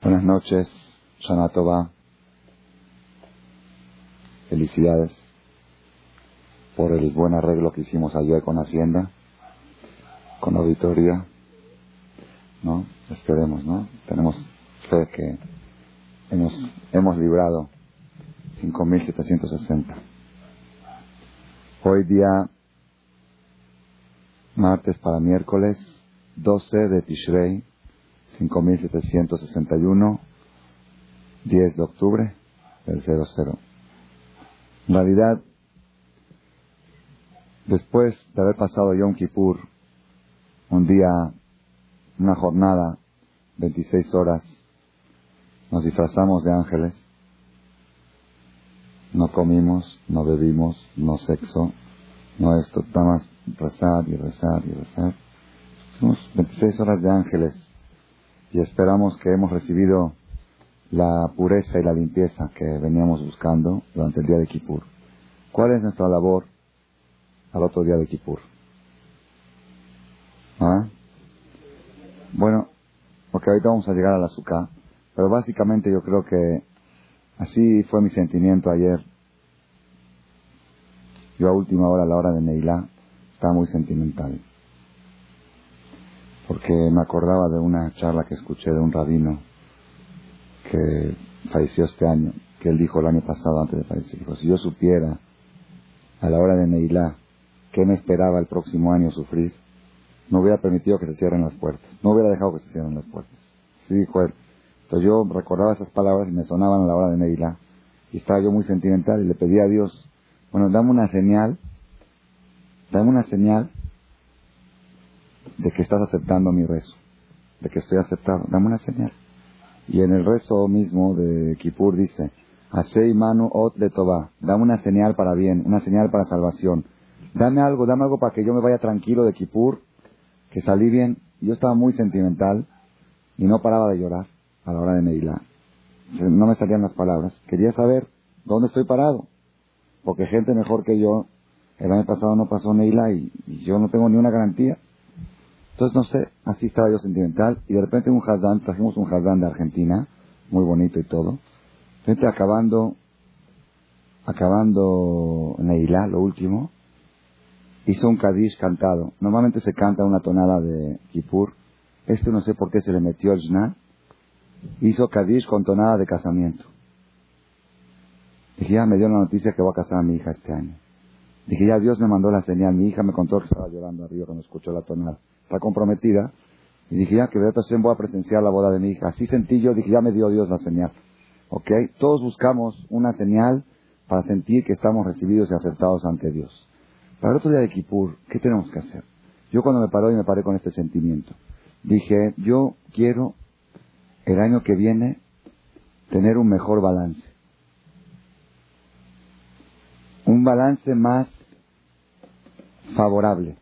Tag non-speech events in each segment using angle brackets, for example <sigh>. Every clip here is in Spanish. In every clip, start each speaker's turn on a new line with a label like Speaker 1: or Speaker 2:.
Speaker 1: Buenas noches, Shana Felicidades por el buen arreglo que hicimos ayer con Hacienda, con auditoría. ¿No? Esperemos, ¿no? Tenemos fe que hemos, hemos librado 5.760. Hoy día, martes para miércoles, 12 de Tishrei, 5761, 10 de octubre del 00. En realidad, después de haber pasado Yom Kippur, un día, una jornada, 26 horas, nos disfrazamos de ángeles, no comimos, no bebimos, no sexo, no esto, nada más rezar y rezar y rezar. Somos 26 horas de ángeles y esperamos que hemos recibido la pureza y la limpieza que veníamos buscando durante el día de Kippur. ¿Cuál es nuestra labor al otro día de Kippur? ¿Ah? Bueno, porque ahorita vamos a llegar al azúcar, pero básicamente yo creo que así fue mi sentimiento ayer. Yo a última hora, a la hora de Neilá, estaba muy sentimental porque me acordaba de una charla que escuché de un rabino que falleció este año, que él dijo el año pasado antes de fallecer, dijo, si yo supiera a la hora de Neilá qué me esperaba el próximo año sufrir, no hubiera permitido que se cierren las puertas, no hubiera dejado que se cierren las puertas. Sí dijo él. Entonces yo recordaba esas palabras y me sonaban a la hora de Neilá. Y estaba yo muy sentimental y le pedí a Dios, bueno, dame una señal, dame una señal de que estás aceptando mi rezo, de que estoy aceptado. Dame una señal. Y en el rezo mismo de Kippur dice, Asei manu ot de toba, dame una señal para bien, una señal para salvación. Dame algo, dame algo para que yo me vaya tranquilo de Kippur, que salí bien. Yo estaba muy sentimental y no paraba de llorar a la hora de Neilá. No me salían las palabras. Quería saber dónde estoy parado. Porque gente mejor que yo, el año pasado no pasó Neilá y yo no tengo ni una garantía. Entonces, no sé, así estaba yo sentimental y de repente un Hazán, trajimos un Hazán de Argentina, muy bonito y todo. De acabando, acabando Neilá, lo último, hizo un Kadish cantado. Normalmente se canta una tonada de Kippur. Este no sé por qué se le metió el Jna. Hizo Kadish con tonada de casamiento. Dije, ya me dio la noticia que voy a casar a mi hija este año. Dije, ya Dios me mandó la señal. Mi hija me contó que estaba llorando arriba cuando escuchó la tonada está comprometida. Y dije, ya que de ocasión voy a presenciar la boda de mi hija. Así sentí yo, dije, ya me dio Dios la señal. ¿Ok? Todos buscamos una señal para sentir que estamos recibidos y aceptados ante Dios. Para el otro día de Kippur, ¿qué tenemos que hacer? Yo cuando me paró y me paré con este sentimiento, dije, yo quiero el año que viene tener un mejor balance. Un balance más favorable.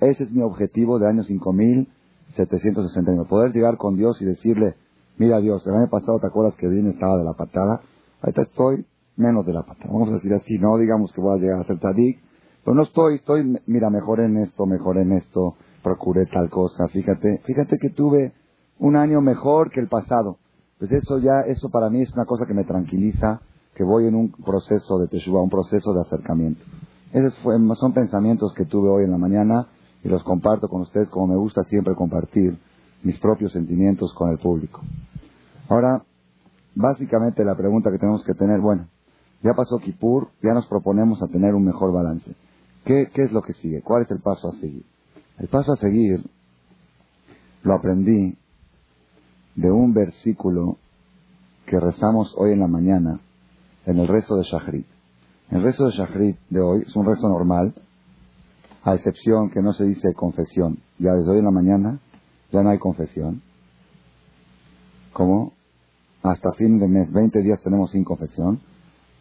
Speaker 1: Ese es mi objetivo de año 5761. Poder llegar con Dios y decirle, mira Dios, el año pasado te acuerdas que bien estaba de la patada, ahorita estoy menos de la patada. Vamos a decir así, no digamos que voy a llegar a ser tadik, pero no estoy, estoy, mira, mejor en esto, mejor en esto, procuré tal cosa, fíjate, fíjate que tuve un año mejor que el pasado. Pues eso ya, eso para mí es una cosa que me tranquiliza, que voy en un proceso de teshuva, un proceso de acercamiento. Esos son pensamientos que tuve hoy en la mañana y los comparto con ustedes como me gusta siempre compartir mis propios sentimientos con el público. Ahora, básicamente la pregunta que tenemos que tener, bueno, ya pasó Kippur, ya nos proponemos a tener un mejor balance. ¿Qué, ¿Qué es lo que sigue? ¿Cuál es el paso a seguir? El paso a seguir lo aprendí de un versículo que rezamos hoy en la mañana en el rezo de Shahrit. El rezo de Shahrit de hoy es un rezo normal, a excepción que no se dice confesión. Ya desde hoy en la mañana ya no hay confesión. ¿Cómo? Hasta fin de mes, 20 días tenemos sin confesión.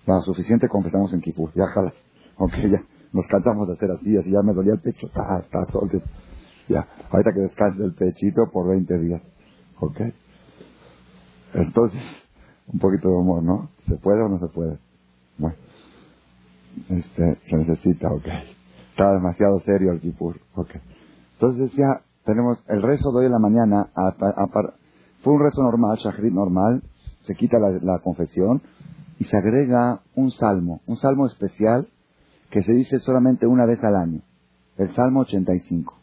Speaker 1: La suficiente confesamos en Kipur. Ya jalas. Aunque ya nos cantamos de hacer así, así ya me dolía el pecho. está está todo Ya, ahorita que descanse el pechito por 20 días. ¿Ok? Entonces, un poquito de humor, ¿no? ¿Se puede o no se puede? Bueno, este, se necesita, ok. Estaba demasiado serio el Kipur. Okay. Entonces ya tenemos el rezo de hoy en la mañana. Fue un rezo normal, shahrit normal, se quita la, confesión y se agrega un salmo, un salmo especial que se dice solamente una vez al año, el Salmo 85.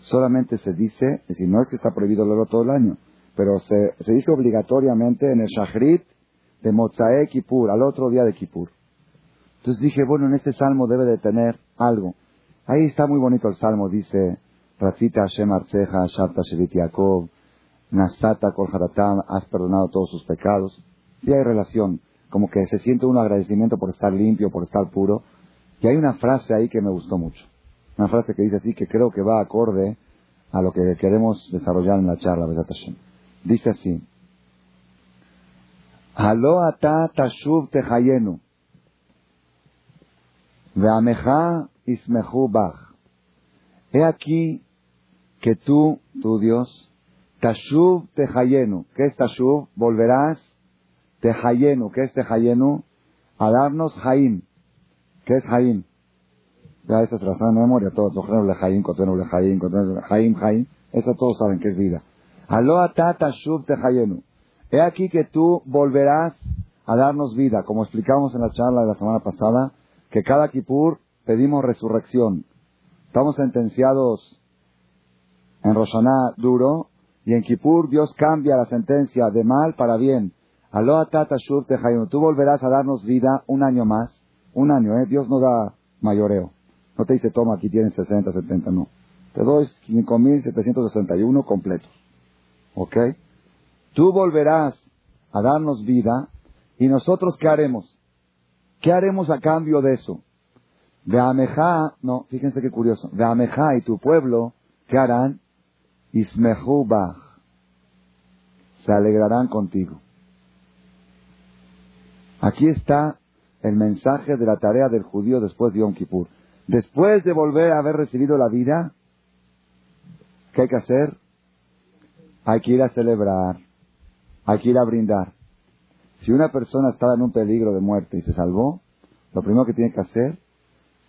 Speaker 1: Solamente se dice, es decir, no es que está prohibido luego todo el año, pero se, se dice obligatoriamente en el Shahrit de Mozae Kippur, al otro día de Kippur. Entonces dije, bueno, en este salmo debe de tener algo. Ahí está muy bonito el salmo, dice, Racita Hashem Arceja, Shabta Shevit Yaakov, Nasata Kol has perdonado todos sus pecados. Y hay relación, como que se siente un agradecimiento por estar limpio, por estar puro. Y hay una frase ahí que me gustó mucho. Una frase que dice así, que creo que va acorde a lo que queremos desarrollar en la charla, Hashem. Dice así, Halo ata tashuv tehayenu. Veameja ismehu bach. He aquí que tú, tu Dios, tashuv tehayenu. ¿Qué es tashuv? Volverás Tejayenu, ¿qué es Tejayenu? A darnos Jaim. ¿Qué es Jaim? Ya las saben de memoria todos. Ojeno Jaim, Coteno Jaim, Jaim, Jaim. Eso todos saben que es vida. Aloha tata shub Tejayenu. He aquí que tú volverás a darnos vida, como explicamos en la charla de la semana pasada, que cada Kippur pedimos resurrección. Estamos sentenciados en Roshaná duro, y en Kippur Dios cambia la sentencia de mal para bien. Aloha tata shur Tú volverás a darnos vida un año más. Un año, ¿eh? Dios no da mayoreo. No te dice, toma, aquí tienes 60, 70, no. Te doy 5.761 completos. ¿Ok? Tú volverás a darnos vida y nosotros ¿qué haremos? ¿Qué haremos a cambio de eso? De Amejá, no, fíjense qué curioso. De Amejá y tu pueblo, ¿qué harán? Ismehubach. Se alegrarán contigo. Aquí está el mensaje de la tarea del judío después de Yom Kippur. Después de volver a haber recibido la vida, ¿qué hay que hacer? Hay que ir a celebrar, hay que ir a brindar. Si una persona estaba en un peligro de muerte y se salvó, lo primero que tiene que hacer,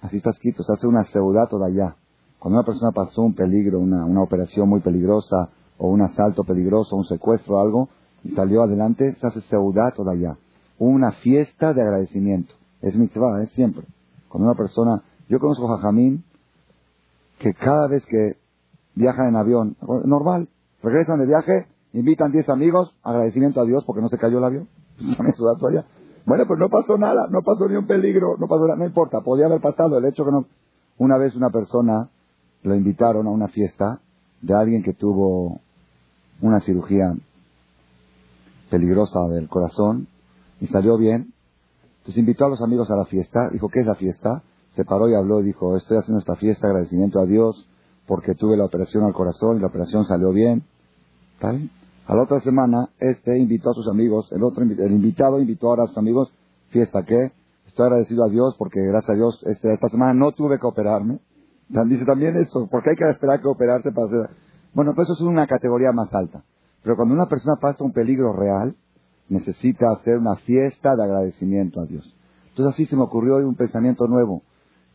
Speaker 1: así está escrito, se hace una toda allá. Cuando una persona pasó un peligro, una, operación muy peligrosa, o un asalto peligroso, un secuestro o algo, y salió adelante, se hace toda allá una fiesta de agradecimiento. Es mitzvah, es siempre. Cuando una persona, yo conozco a Jajamín, que cada vez que viajan en avión, normal, regresan de viaje, invitan 10 amigos, agradecimiento a Dios porque no se cayó el avión. Bueno, pues no pasó nada, no pasó ni un peligro, no pasó nada, no importa, podía haber pasado el hecho que no. Una vez una persona lo invitaron a una fiesta de alguien que tuvo una cirugía peligrosa del corazón y salió bien. Entonces invitó a los amigos a la fiesta. Dijo, ¿qué es la fiesta? Se paró y habló y dijo, estoy haciendo esta fiesta, agradecimiento a Dios porque tuve la operación al corazón y la operación salió bien. ¿Está A la otra semana, este invitó a sus amigos, el otro el invitado invitó ahora a sus amigos, fiesta ¿qué? estoy agradecido a Dios porque gracias a Dios este, esta semana no tuve que operarme. Dice también eso, porque hay que esperar que operarte para hacer... Bueno, pues eso es una categoría más alta. Pero cuando una persona pasa un peligro real, necesita hacer una fiesta de agradecimiento a Dios. Entonces así se me ocurrió hoy un pensamiento nuevo.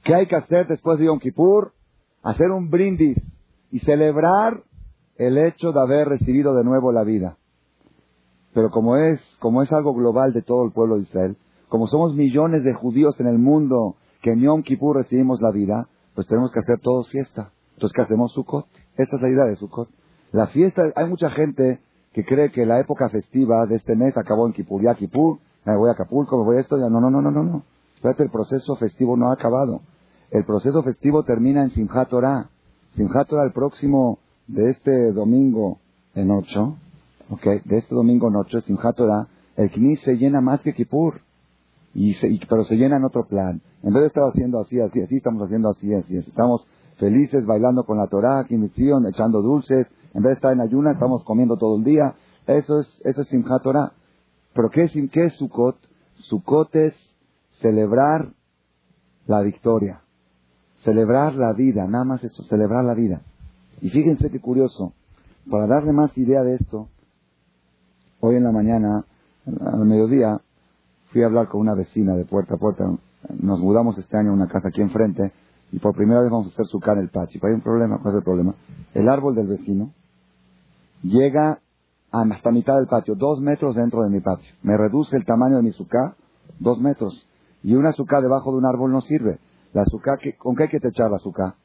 Speaker 1: ¿Qué hay que hacer después de Yom Kippur? Hacer un brindis y celebrar el hecho de haber recibido de nuevo la vida. Pero como es, como es algo global de todo el pueblo de Israel, como somos millones de judíos en el mundo que en Yom Kippur recibimos la vida, pues tenemos que hacer todos fiesta. Entonces, ¿qué hacemos? Sukkot. Esa es la idea de Sukkot. La fiesta, hay mucha gente que cree que la época festiva de este mes acabó en Kipur. Ya Kipur, me voy a Acapulco, me voy a esto, ya no, no, no, no, no, no. Espérate, el proceso festivo no ha acabado. El proceso festivo termina en Simchat Torah. Simchat Torah el próximo de este domingo en ocho, ok, de este domingo en ocho, Simchat Torah, el Knis se llena más que Kipur. Y, pero se llena en otro plan. En vez de estar haciendo así, así, así, estamos haciendo así, así, así. Estamos felices bailando con la Torah, Kimisión, echando dulces, en vez de estar en ayunas, estamos comiendo todo el día. Eso es, eso es Simchat. Pero ¿qué es, qué es Sukkot? Sukkot es celebrar la victoria. Celebrar la vida, nada más eso, celebrar la vida. Y fíjense qué curioso. Para darle más idea de esto, hoy en la mañana, al mediodía, fui a hablar con una vecina de puerta a puerta. Nos mudamos este año a una casa aquí enfrente y por primera vez vamos a hacer su en el patio. Hay un problema, ¿cuál es el problema? El árbol del vecino llega hasta mitad del patio, dos metros dentro de mi patio. Me reduce el tamaño de mi suká, dos metros. Y una suká debajo de un árbol no sirve. La suká, ¿con qué hay que techar la suká?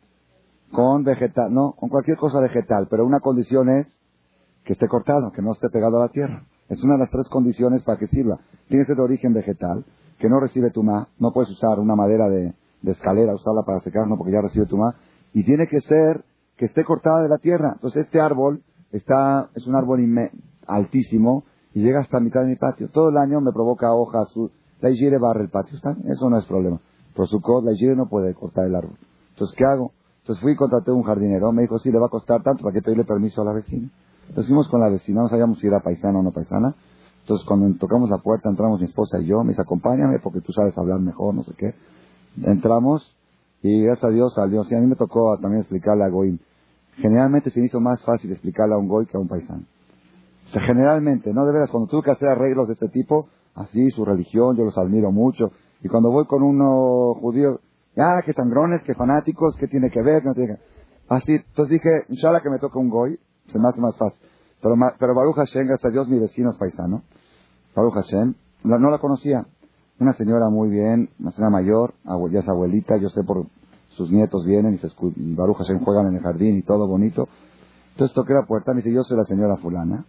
Speaker 1: Con vegetal, no, con cualquier cosa vegetal, pero una condición es que esté cortado, que no esté pegado a la tierra. Es una de las tres condiciones para que sirva. Tiene que ser de origen vegetal, que no recibe tumá, no puedes usar una madera de, escalera, usarla para secar, no, porque ya recibe tumá, y tiene que ser que esté cortada de la tierra. Entonces este árbol está, es un árbol altísimo y llega hasta mitad de mi patio. Todo el año me provoca hojas, la higiene barre el patio, ¿está? Eso no es problema. Por su la higiene no puede cortar el árbol. Entonces, ¿qué hago? Entonces fui y contraté un jardinero, me dijo, sí, le va a costar tanto, ¿para que pedirle permiso a la vecina? Entonces fuimos con la vecina, no sabíamos si era paisana o no paisana. Entonces cuando tocamos la puerta, entramos mi esposa y yo, me dice, acompáñame porque tú sabes hablar mejor, no sé qué. Entramos y gracias a Dios salió. Sí, a mí me tocó también explicarle a Goim. Generalmente se me hizo más fácil explicarle a un Goy que a un paisano. Generalmente, ¿no? De veras, cuando tuve que hacer arreglos de este tipo, así, su religión, yo los admiro mucho. Y cuando voy con uno judío, ah, que sangrones, que fanáticos, ¿qué tiene que ver? no tiene que... Así, entonces dije, inshallah que me toque un Goy, se me hace más fácil. Pero, pero Baruch Hashem, gracias a Dios, mi vecino es paisano. Baruch Hashem, no, la conocía. Una señora muy bien, una señora mayor, ya es abuelita, yo sé por sus nietos vienen y, se, y Baruch Hashem juegan en el jardín y todo bonito. Entonces toqué la puerta, me dice, yo soy la señora fulana.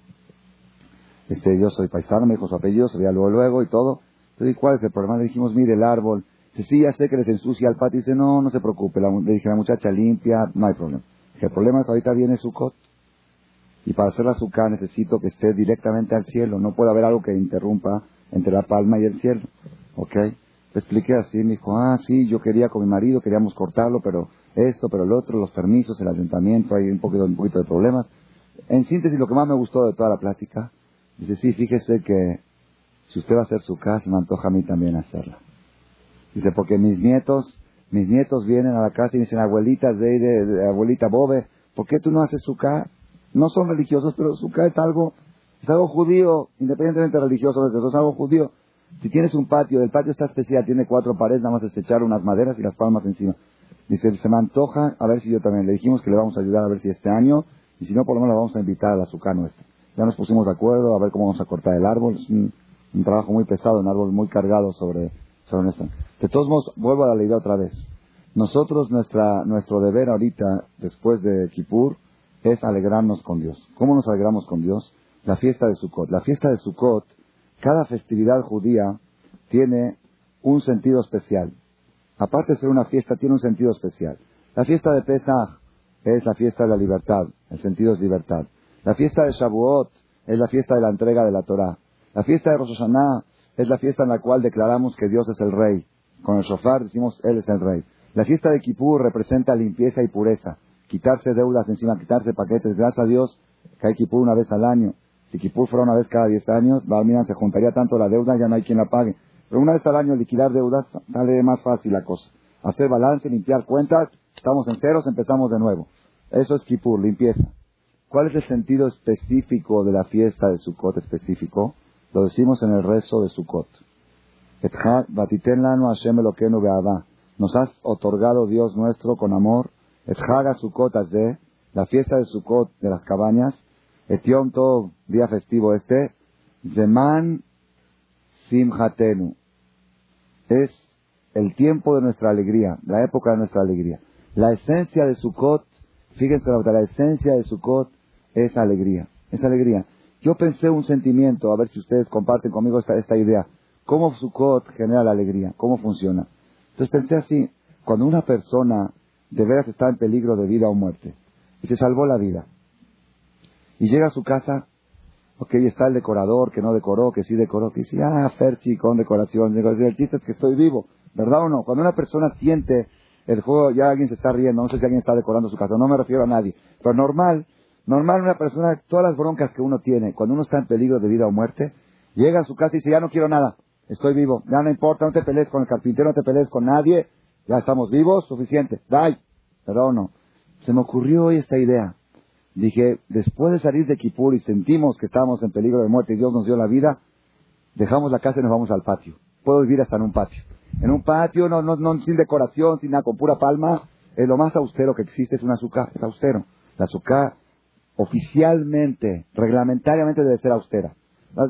Speaker 1: Este, yo soy paisano, me dijo su apellido, se veía luego, luego y todo. Entonces, ¿cuál es el problema? Le dijimos, mire el árbol. Dice, sí, ya sé que les ensucia el patio. Dice, no, no se preocupe. le dije, la muchacha limpia, no hay problema. Dije, el problema es ahorita viene su cot. Y para hacer la azúcar necesito que esté directamente al cielo. No puede haber algo que interrumpa entre la palma y el cielo. ¿Ok? Le expliqué así. Me dijo, ah, sí, yo quería con mi marido, queríamos cortarlo, pero esto, pero el otro, los permisos, el ayuntamiento, hay un poquito, un poquito de problemas. En síntesis, lo que más me gustó de toda la plática, dice, sí, fíjese que si usted va a hacer su casa, me antoja a mí también hacerla. Dice, porque mis nietos, mis nietos vienen a la casa y dicen, abuelitas de, de, abuelita Bobe, ¿por qué tú no haces su casa? no son religiosos, pero Sukkah es algo, es algo judío, independientemente religioso, es algo judío. Si tienes un patio, el patio está especial, tiene cuatro paredes, nada más es echar unas maderas y las palmas encima. Dice, se me antoja, a ver si yo también. Le dijimos que le vamos a ayudar a ver si este año, y si no, por lo menos la vamos a invitar a la Sukkah nuestra. Ya nos pusimos de acuerdo a ver cómo vamos a cortar el árbol. Es un, trabajo muy pesado, un árbol muy cargado sobre. De todos modos, vuelvo a la idea otra vez. Nosotros, nuestra, nuestro deber ahorita, después de Kippur, es alegrarnos con Dios. ¿Cómo nos alegramos con Dios? La fiesta de Sukkot. La fiesta de Sukkot, cada festividad judía tiene un sentido especial. Aparte de ser una fiesta, tiene un sentido especial. La fiesta de Pesach es la fiesta de la libertad, el sentido es libertad. La fiesta de Shavuot es la fiesta de la entrega de la Torah. La fiesta de Rosh Hashanah es la fiesta en la cual declaramos que Dios es el rey. Con el shofar decimos Él es el rey. La fiesta de Kippur representa limpieza y pureza quitarse deudas encima, quitarse paquetes. Gracias a Dios que hay Kipur una vez al año. Si Kipur fuera una vez cada 10 años, miran, se juntaría tanto la deuda, ya no hay quien la pague. Pero una vez al año liquidar deudas sale más fácil la cosa. Hacer balance, limpiar cuentas, estamos enteros, empezamos de nuevo. Eso es Kipur, limpieza. ¿Cuál es el sentido específico de la fiesta de Sukkot específico? Lo decimos en el rezo de Sukkot. Nos has otorgado Dios nuestro con amor la fiesta de Sukkot de las cabañas, et Yom Tov, día festivo este, Zeman Simhatenu. Es el tiempo de nuestra alegría, la época de nuestra alegría. La esencia de Sukkot, fíjense la esencia de Sukkot es alegría, es alegría. Yo pensé un sentimiento, a ver si ustedes comparten conmigo esta, esta idea. ¿Cómo Sukkot genera la alegría? ¿Cómo funciona? Entonces pensé así, cuando una persona de veras está en peligro de vida o muerte. Y se salvó la vida. Y llega a su casa, ok, está el decorador que no decoró, que sí decoró, que dice, ah, Ferchi con decoración. El chiste es que estoy vivo, ¿verdad o no? Cuando una persona siente el juego, ya alguien se está riendo, no sé si alguien está decorando su casa, no me refiero a nadie, pero normal, normal una persona, todas las broncas que uno tiene, cuando uno está en peligro de vida o muerte, llega a su casa y dice, ya no quiero nada, estoy vivo, ya no importa, no te pelees con el carpintero, no te pelees con nadie, ya estamos vivos, suficiente. Dai, pero no. Se me ocurrió hoy esta idea. Dije, después de salir de Kipur y sentimos que estamos en peligro de muerte y Dios nos dio la vida, dejamos la casa y nos vamos al patio. Puedo vivir hasta en un patio. En un patio, no, no, no sin decoración, sin nada, con pura palma, es lo más austero que existe, es un azúcar, es austero. La azúcar, oficialmente, reglamentariamente debe ser austera.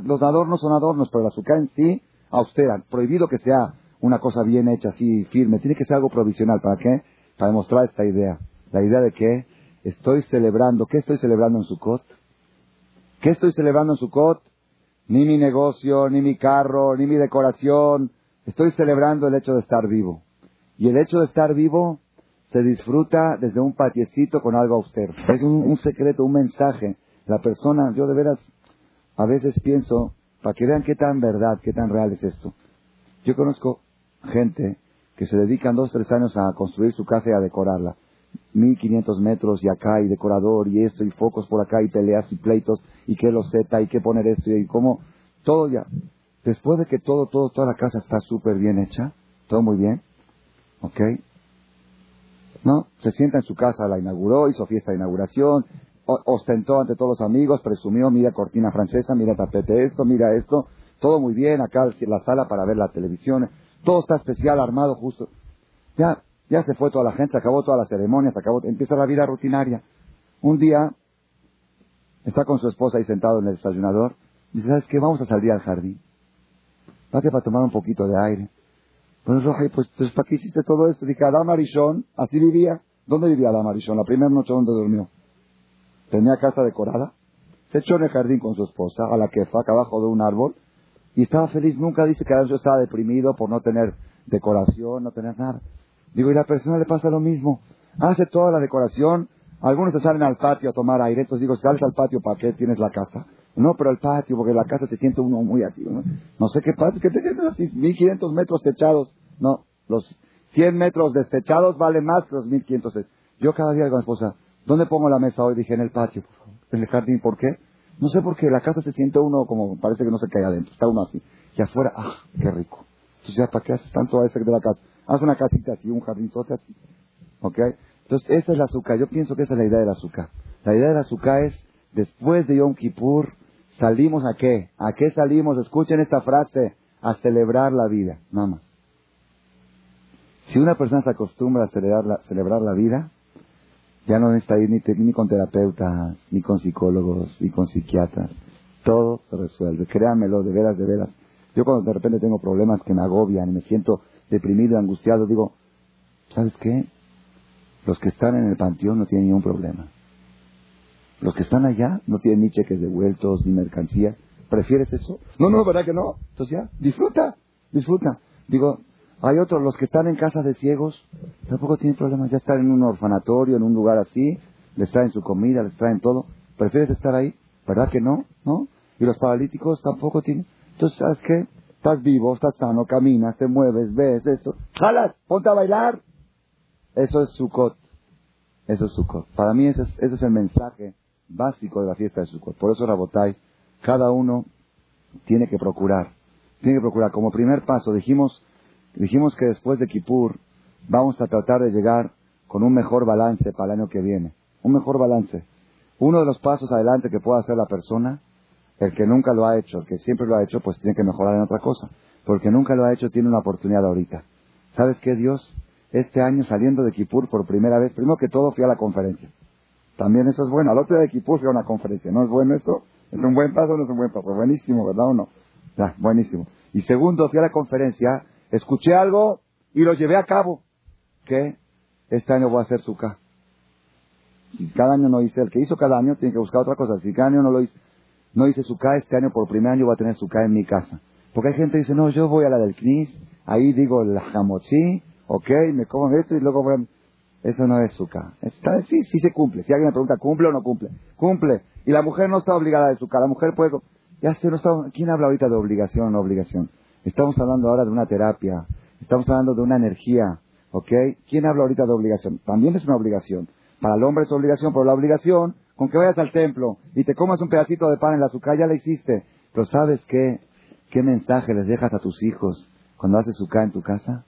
Speaker 1: Los adornos son adornos, pero la azúcar en sí, austera. Prohibido que sea una cosa bien hecha, así firme. Tiene que ser algo provisional. ¿Para qué? Para demostrar esta idea. La idea de que estoy celebrando. ¿Qué estoy celebrando en Sukkot? ¿Qué estoy celebrando en Sukkot? Ni mi negocio, ni mi carro, ni mi decoración. Estoy celebrando el hecho de estar vivo. Y el hecho de estar vivo se disfruta desde un patiecito con algo austero. Es un, secreto, un mensaje. La persona, yo de veras, a veces pienso, para que vean qué tan verdad, qué tan real es esto. Yo conozco gente que se dedican dos, tres años a construir su casa y a decorarla. 1500 metros y acá y decorador y esto y focos por acá y peleas y pleitos y qué loseta y qué poner esto y cómo, todo ya. Después de que todo, todo, toda la casa está súper bien hecha, todo muy bien, ¿ok? ¿No? Se sienta en su casa, la inauguró, hizo fiesta de inauguración, ostentó ante todos los amigos, presumió, mira cortina francesa, mira tapete esto, mira esto, todo muy bien, acá la sala para ver la televisión, todo está especial, armado justo. Ya, ya se fue toda la gente, acabó toda la ceremonia, se acabó, empieza la vida rutinaria. Un día, está con su esposa ahí sentado en el desayunador, dice, ¿sabes qué? Vamos a salir al jardín. que para tomar un poquito de aire. Pues pues, pues, ¿para qué hiciste todo esto? Dije, Adam Arishon, así vivía. ¿Dónde vivía Adam Arishon? La primera noche donde durmió. Tenía casa decorada. Se echó en el jardín con su esposa, a la quefa, acá abajo de un árbol. Y estaba feliz. Nunca dice que yo estaba deprimido por no tener decoración, no tener nada. Digo, y la persona le pasa lo mismo. Hace toda la decoración. Algunos se salen al patio a tomar aire. Entonces digo, sales al patio, ¿para qué tienes la casa? No, pero el patio, porque la casa se siente uno muy así. No, sé qué pasa, que te sientes así, 1500 metros techados. No, los 100 metros destechados valen más que los 1500. Yo cada día digo a mi esposa, ¿dónde pongo la mesa hoy? Dije, en el patio. En el jardín, ¿por qué? No sé por qué, la casa se siente uno como, parece que no se cae adentro, está uno así. Y afuera, ¡ah, qué rico! Entonces ¿para qué haces tanto a ese de la casa? Haz una casita así, un jardinzote así. ¿Ok? Entonces, esa es la azúcar. Yo pienso que esa es la idea del azúcar. La idea del azúcar es, después de Yom Kippur, ¿Salimos a qué? ¿A qué salimos? Escuchen esta frase, a celebrar la vida, nada más. Si una persona se acostumbra a celebrar la, celebrar la vida, ya no necesita ir ni, ni con terapeutas, ni con psicólogos, ni con psiquiatras. Todo se resuelve. Créanmelo, de veras, de veras. Yo cuando de repente tengo problemas que me agobian y me siento deprimido, angustiado, digo, ¿sabes qué? Los que están en el panteón no tienen ningún problema. Los que están allá no tienen ni cheques devueltos, ni mercancía. ¿Prefieres eso? No, no, ¿verdad que no? Entonces ya, disfruta, disfruta. Digo, hay otros, los que están en casas de ciegos, tampoco tienen problemas. Ya están en un orfanatorio, en un lugar así, les traen su comida, les traen todo. ¿Prefieres estar ahí? ¿Verdad que no? ¿No? Y los paralíticos tampoco tienen. Entonces, ¿sabes qué? Estás vivo, estás sano, caminas, te mueves, ves esto. ¡Jalas! ¡Ponte a bailar! Eso es Sukkot. Eso es Sukkot. Para mí ese es, ese es el mensaje básico de la fiesta de Sukkot. Por eso, Rabotai, cada uno tiene que procurar, tiene que procurar. Como primer paso, dijimos, dijimos que después de Kippur vamos a tratar de llegar con un mejor balance para el año que viene. Un mejor balance. Uno de los pasos adelante que pueda hacer la persona, el que nunca lo ha hecho, el que siempre lo ha hecho, pues tiene que mejorar en otra cosa. Porque nunca lo ha hecho tiene una oportunidad ahorita. ¿Sabes qué, Dios? Este año saliendo de Kippur por primera vez, primero que todo fui a la conferencia. También eso es bueno. Al otro día de Kipur fui a una conferencia. ¿No es bueno eso? ¿Es un buen paso o no es un buen paso? Buenísimo, ¿verdad o no? Ya, buenísimo. Y segundo, fui a la conferencia, escuché algo y lo llevé a cabo. ¿Qué? Este año voy a hacer suka. Si cada año no hice, el que hizo cada año tiene que buscar otra cosa. Si cada año no lo hice, no hice suka, este año por primer año voy a tener suka en mi casa. Porque hay gente que dice, no, yo voy a la del CNIS, ahí digo el jamochí, ok, me como esto y luego voy a... Eso no es suka. Está, sí, sí se cumple. Si alguien me pregunta, ¿cumple o no cumple? Cumple. Y la mujer no está obligada de suka. La mujer puede... Ya sé, no está... ¿Quién habla ahorita de obligación o no obligación? Estamos hablando ahora de una terapia. Estamos hablando de una energía. ¿Ok? ¿Quién habla ahorita de obligación? También es una obligación. Para el hombre es obligación, pero la obligación, con que vayas al templo y te comas un pedacito de pan en la azúcar, ya la hiciste. Pero ¿sabes qué? ¿Qué mensaje les dejas a tus hijos cuando haces suka en tu casa?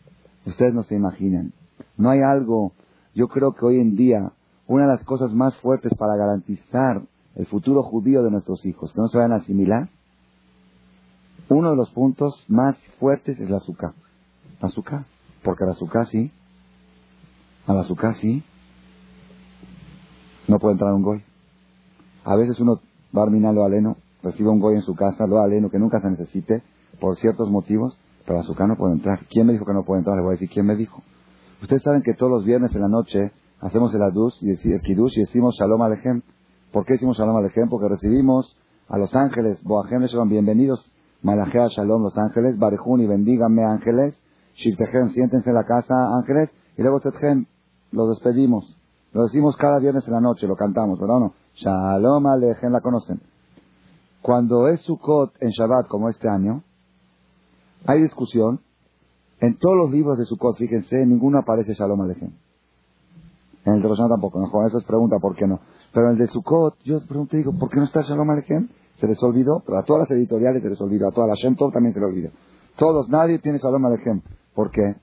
Speaker 1: Ustedes no se imaginan. No hay algo yo creo que hoy en día una de las cosas más fuertes para garantizar el futuro judío de nuestros hijos, que no se vayan a asimilar, uno de los puntos más fuertes es la azúcar. La azúcar, porque la azúcar sí, a la azúcar sí, no puede entrar un goy. A veces uno va a lo aleno, recibe un goy en su casa, lo aleno que nunca se necesite, por ciertos motivos, pero a su casa no puede entrar. ¿Quién me dijo que no puede entrar? Le voy a decir, ¿quién me dijo? Ustedes saben que todos los viernes en la noche hacemos el adus y el y decimos shalom alejem. ¿Por qué decimos shalom alejem? Porque recibimos a los ángeles, boajem bienvenidos, malajea shalom los ángeles, barejun y bendíganme ángeles, shirtejem, siéntense en la casa ángeles, y luego tetjem, los despedimos. Lo decimos cada viernes en la noche, lo cantamos, ¿verdad o no? Shalom Alejem, la conocen. Cuando es Sukkot en Shabbat, como este año, hay discusión. En todos los libros de Sukkot, fíjense, ninguno aparece Shalom Alejem. En el de Roshan tampoco, no, eso es pregunta, ¿por qué no? Pero en el de Sukkot, yo pregunto, digo, ¿por qué no está Shalom Alejem? Se les olvidó, pero a todas las editoriales se les olvidó, a todas las Shem también se les olvidó. Todos, nadie tiene Shalom Alejem. ¿Por qué?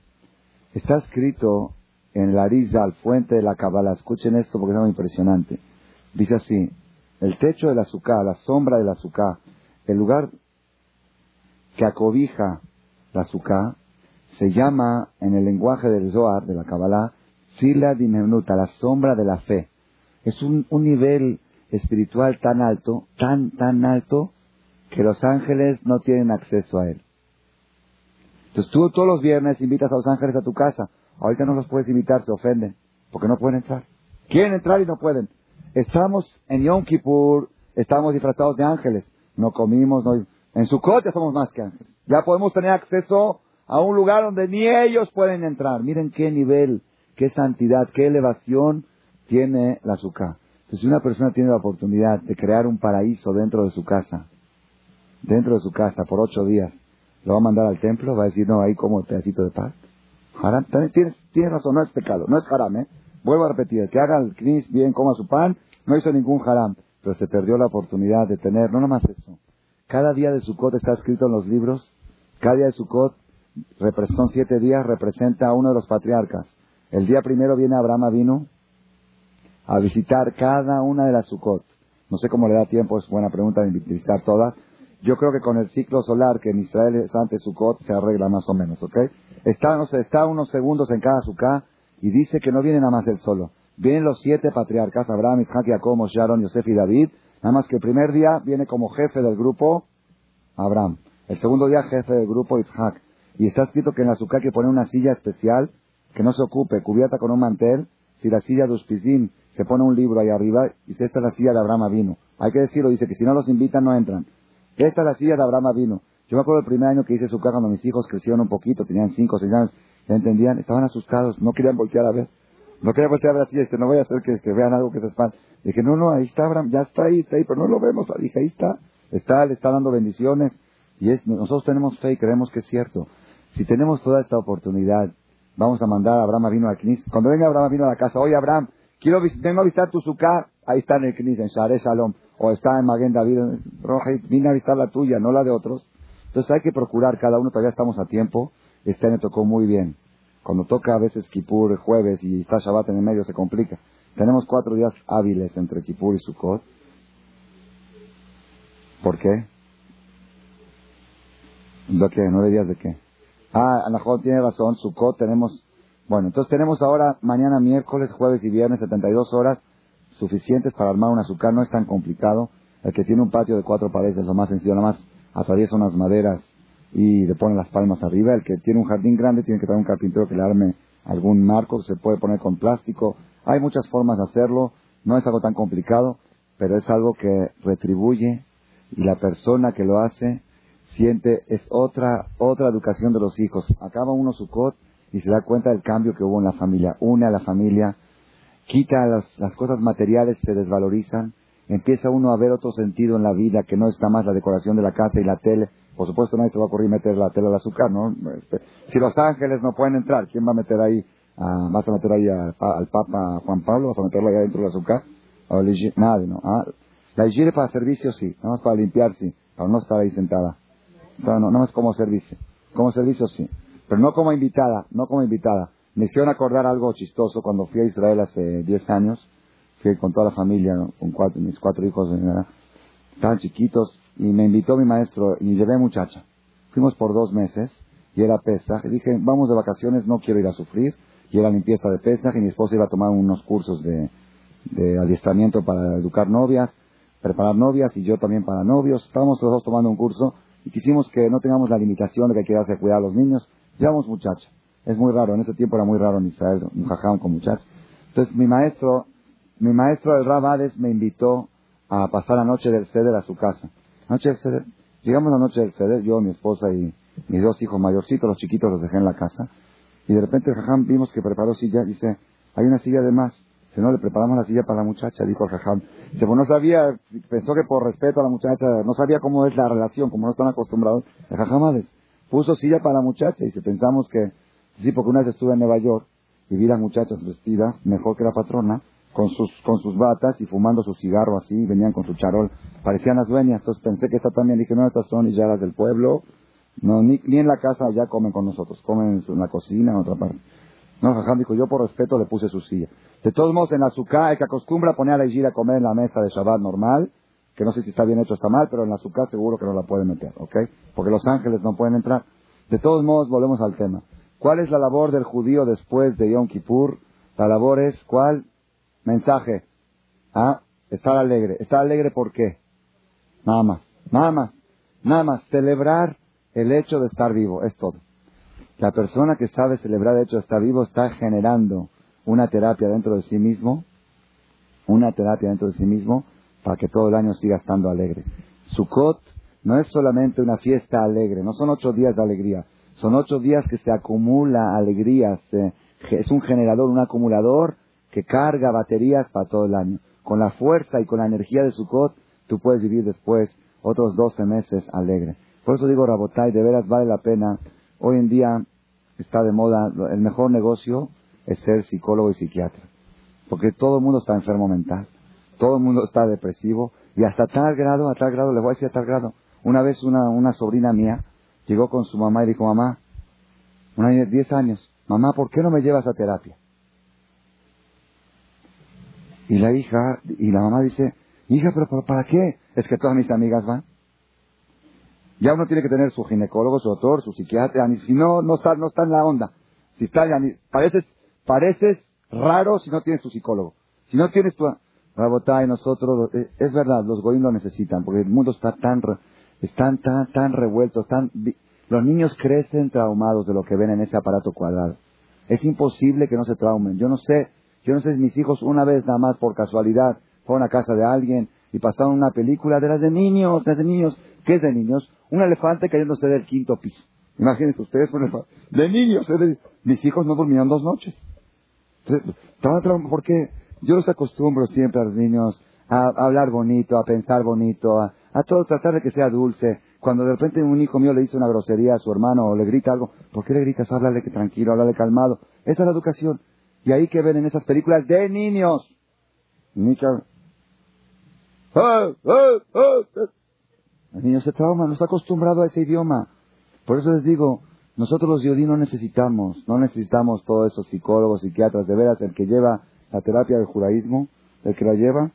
Speaker 1: Está escrito en la al fuente de la Kabbalah. Escuchen esto porque es algo impresionante. Dice así, el techo del azúcar, la sombra del azúcar, el lugar que acobija la azúcar, se llama en el lenguaje del Zohar, de la Kabbalah, Sila Dimenuta, la sombra de la fe. Es un, un nivel espiritual tan alto, tan, tan alto, que los ángeles no tienen acceso a él. Entonces tú todos los viernes invitas a los ángeles a tu casa. Ahorita no los puedes invitar, se ofenden, porque no pueden entrar. Quieren entrar y no pueden. Estamos en Yom Kippur, estamos disfrazados de ángeles. No comimos, no... En su ya somos más que ángeles. Ya podemos tener acceso a un lugar donde ni ellos pueden entrar. Miren qué nivel, qué santidad, qué elevación tiene la Sukkah. Entonces, si una persona tiene la oportunidad de crear un paraíso dentro de su casa, dentro de su casa por ocho días, lo va a mandar al templo, va a decir, no, ahí como el pedacito de paz. Haram, tienes, tienes razón, no es pecado, no es haram, ¿eh? Vuelvo a repetir, que haga el knis bien, coma su pan, no hizo ningún haram, pero se perdió la oportunidad de tener, no nomás eso. Cada día de Sukkot está escrito en los libros, cada día de Sukkot, son siete días, representa a uno de los patriarcas. El día primero viene Abraham vino a visitar cada una de las Sukkot. No sé cómo le da tiempo, es buena pregunta de visitar todas. Yo creo que con el ciclo solar que en Israel es antes Sukkot se arregla más o menos, ¿ok? Está, no está unos segundos en cada Sukkah y dice que no viene nada más él solo. Vienen los siete patriarcas, Abraham, Isaac, Jacob, Moshe, Aaron, Yosef y David. Nada más que el primer día viene como jefe del grupo Abraham. El segundo día jefe del grupo Isaac. Y está escrito que en la azúcar hay que poner una silla especial que no se ocupe, cubierta con un mantel. Si la silla de Uspizim se pone un libro ahí arriba, y si esta es la silla de Abraham vino. Hay que decirlo, dice que si no los invitan no entran. Esta es la silla de Abraham vino. Yo me acuerdo el primer año que hice su cuando mis hijos crecieron un poquito, tenían cinco o seis años, ya entendían, estaban asustados, no querían voltear a ver. No querían voltear a ver así, dice, no voy a hacer que, vean algo que se espante. Dije, no, no, ahí está Abraham, ya está ahí, está ahí, pero no lo vemos. Dije, ahí está, está, le está dando bendiciones. Y nosotros tenemos fe y creemos que es cierto. Si tenemos toda esta oportunidad, vamos a mandar a Abraham vino al Knis. Cuando venga Abraham vino a la casa, oye Abraham, quiero vengo a visitar tu suká, ahí está en el Knis, en Share Shalom, o está en Maguen David, Roja, vine a visitar la tuya, no la de otros. Entonces hay que procurar, cada uno todavía estamos a tiempo. Este año tocó muy bien. Cuando toca a veces Kippur jueves y está Shabbat en el medio se complica. Tenemos cuatro días hábiles entre Kippur y Sukkot. ¿Por qué? ¿De qué? ¿Nueve días de qué? Ah, Anajón tiene razón, Sukkot tenemos... Bueno, entonces tenemos ahora mañana miércoles, jueves y viernes 72 horas suficientes para armar un azúcar, no es tan complicado. El que tiene un patio de cuatro paredes es lo más sencillo, nada más atraviesa unas maderas y le pone las palmas arriba. El que tiene un jardín grande tiene que traer un carpintero que le arme algún marco, se puede poner con plástico. Hay muchas formas de hacerlo, no es algo tan complicado, pero es algo que retribuye y la persona que lo hace siente, es otra, otra educación de los hijos. Acaba uno su cot y se da cuenta del cambio que hubo en la familia. Une a la familia, quita las, las cosas materiales, se desvalorizan, empieza uno a ver otro sentido en la vida que no está más la decoración de la casa y la tele. Por supuesto, nadie se va a ocurrir meter la tele al azúcar, ¿no? Este, si los ángeles no pueden entrar, ¿quién va a meter ahí? ¿Vas a meter ahí al Papa Juan Pablo? ¿Vas a meterlo ahí adentro del azúcar? Nadie, ¿no? Ah, la higiene para servicio sí, nada más para limpiar sí, para no estar ahí sentada. No, nada más como servicio. Como servicio sí, pero no como invitada, no como invitada. Me hicieron acordar algo chistoso cuando fui a Israel hace 10 años fui con toda la familia, con cuatro, mis cuatro hijos, estaban chiquitos, y me invitó mi maestro y llevé muchacha. Fuimos por dos meses y era Pesach. Y dije, vamos de vacaciones, no quiero ir a sufrir. Y era limpieza de Pesach y mi esposa iba a tomar unos cursos de, de adiestramiento para educar novias. preparar novias y yo también para novios. Estábamos los dos tomando un curso y quisimos que no tengamos la limitación de que hay que darse a cuidar a los niños. Llevamos muchachos. Es muy raro, en ese tiempo era muy raro en Israel, un jajam con muchachos. Entonces mi maestro, mi maestro el Rabades me invitó a pasar la noche del ceder a su casa. Noche del ceder. Llegamos la noche del ceder, yo, mi esposa y mis dos hijos mayorcitos, los chiquitos los dejé en la casa. Y de repente el jajam vimos que preparó silla, dice, hay una silla de más. Si no, le preparamos la silla para la muchacha, dijo el jajam. Dice, pues no sabía, pensó que por respeto a la muchacha, no sabía cómo es la relación, como no están acostumbrados. El jajam puso silla para la muchacha y si pensamos que, sí, porque una vez estuve en Nueva York y vi las muchachas vestidas mejor que la patrona, con sus, con sus batas y fumando su cigarro así, venían con su charol, parecían las dueñas, entonces pensé que esta también, dije, no, estas son y ya las del pueblo, no, ni, ni en la casa ya comen con nosotros, comen en la cocina, en otra parte. No, Jajam dijo, yo por respeto le puse su silla. De todos modos, en la azúcar, el que acostumbra poner a la a comer en la mesa de Shabbat normal, que no sé si está bien hecho o está mal, pero en la azúcar seguro que no la puede meter, ¿ok? Porque los ángeles no pueden entrar. De todos modos, volvemos al tema. ¿Cuál es la labor del judío después de Yom Kippur? La labor es, ¿cuál? Mensaje. Ah, estar alegre. ¿Estar alegre por qué? Nada más. Nada más. Nada más. Celebrar el hecho de estar vivo. Es todo. La persona que sabe celebrar el hecho de estar vivo está generando una terapia dentro de sí mismo, una terapia dentro de sí mismo, para que todo el año siga estando alegre. Sukkot no es solamente una fiesta alegre, no son ocho días de alegría, son ocho días que se acumula alegría, es un generador, un acumulador que carga baterías para todo el año. Con la fuerza y con la energía de Sukkot, tú puedes vivir después otros doce meses alegre. Por eso digo, Rabotai, de veras vale la pena Hoy en día está de moda, el mejor negocio es ser psicólogo y psiquiatra. Porque todo el mundo está enfermo mental, todo el mundo está depresivo y hasta tal grado, a tal grado, le voy a decir a tal grado. Una vez una, una sobrina mía llegó con su mamá y dijo, mamá, una de 10 años, mamá, ¿por qué no me llevas a terapia? Y la hija, y la mamá dice, hija, pero ¿para qué? Es que todas mis amigas van. Ya uno tiene que tener su ginecólogo, su doctor, su psiquiatra, si no, no está, no está en la onda. Si está, ya pareces, pareces raro si no tienes tu psicólogo. Si no tienes tu, y nosotros, eh, es verdad, los goyim lo necesitan, porque el mundo está tan, están tan, tan revueltos, tan, los niños crecen traumados de lo que ven en ese aparato cuadrado. Es imposible que no se traumen. Yo no sé, yo no sé si mis hijos una vez nada más por casualidad fueron a casa de alguien y pasaron una película de las de niños, de las de niños. ¿Qué es de niños? Un elefante cayéndose del quinto piso. Imagínense ustedes un elefante. De niños. Mis hijos no durmieron dos noches. Porque yo los acostumbro siempre a los niños a, hablar bonito, a pensar bonito, a, todo tratar de que sea dulce. Cuando de repente un hijo mío le dice una grosería a su hermano o le grita algo, ¿por qué le gritas? Háblale que tranquilo, háblale calmado. Esa es la educación. Y ahí que ven en esas películas de niños. El niño se trauma, no está acostumbrado a ese idioma. Por eso les digo, nosotros los yodí no necesitamos, no necesitamos todos esos psicólogos, psiquiatras, de veras, el que lleva la terapia del judaísmo, el que la lleva,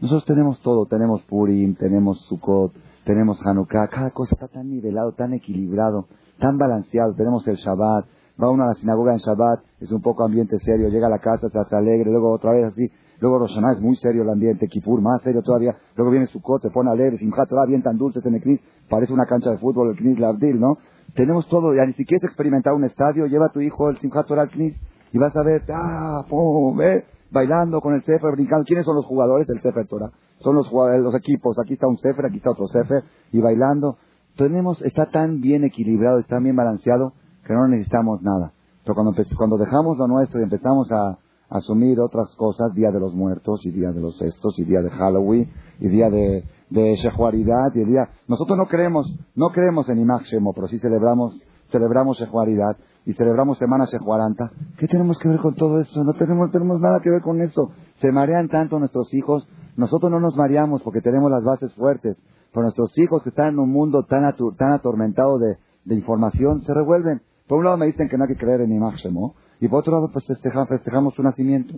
Speaker 1: nosotros tenemos todo, tenemos Purim, tenemos Sukkot, tenemos Hanukkah, cada cosa está tan nivelado, tan equilibrado, tan balanceado, tenemos el Shabbat, va uno a la sinagoga en Shabbat, es un poco ambiente serio, llega a la casa, se hace alegre, luego otra vez así, Luego Roshaná es muy serio el ambiente, Kipur más serio todavía. Luego viene Sukkot, se pone alegre, Simchat Torah bien tan dulces en el Knis, parece una cancha de fútbol el Knis Lavdil, ¿no? Tenemos todo, ya ni siquiera experimentar un estadio, lleva a tu hijo el Simchat Torah al Knis y vas a ver, ah, pum, ve, bailando con el Sefer, brincando. ¿Quiénes son los jugadores del Sefer Torah? Son los, los equipos, aquí está un Sefer, aquí está otro Sefer, y bailando. Tenemos, está tan bien equilibrado, está bien balanceado, que no necesitamos nada. Pero cuando, cuando dejamos lo nuestro y empezamos a, asumir otras cosas, Día de los Muertos y Día de los Cestos y Día de Halloween y Día de, de Shehuaridad y Día... Nosotros no creemos, no creemos en Imag Shemo, pero sí celebramos, celebramos Shehuaridad y celebramos Semana Shehuaranta. ¿Qué tenemos que ver con todo eso? No tenemos, tenemos nada que ver con eso. Se marean tanto nuestros hijos. Nosotros no nos mareamos porque tenemos las bases fuertes. Pero nuestros hijos que están en un mundo tan, tan atormentado de, de información se revuelven. Por un lado me dicen que no hay que creer en Shemo, y por otro lado, pues festejamos, festejamos su nacimiento.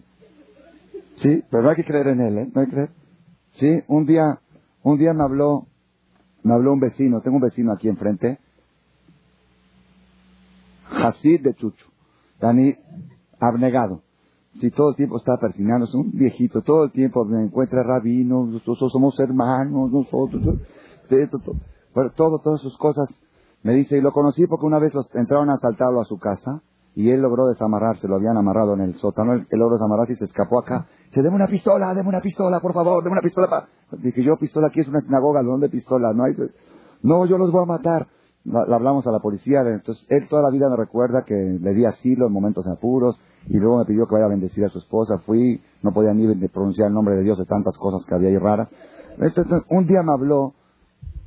Speaker 1: Sí, pero no hay que creer en él, ¿eh? No hay que creer. Sí, un día, un día me habló, me habló un vecino, tengo un vecino aquí enfrente, Hasid de Chucho, Dani, abnegado. si todo el tiempo está persignando, es un viejito, todo el tiempo me encuentra rabino, nosotros somos hermanos, nosotros, todo, todo, todas sus cosas. Me dice, y lo conocí porque una vez los, entraron a asaltarlo a su casa y él logró desamarrarse, lo habían amarrado en el sótano, él, logró desamarrarse y se escapó acá. Se deme una pistola, deme una pistola, por favor, deme una pistola. Pa... Dije, yo pistola aquí es una sinagoga, ¿dónde pistola? No hay... No, yo los voy a matar. Le hablamos a la policía, entonces él toda la vida me recuerda que le di asilo en momentos apuros y luego me pidió que vaya a bendecir a su esposa. Fui, no podía ni pronunciar el nombre de Dios de tantas cosas que había ahí raras. Un día me habló,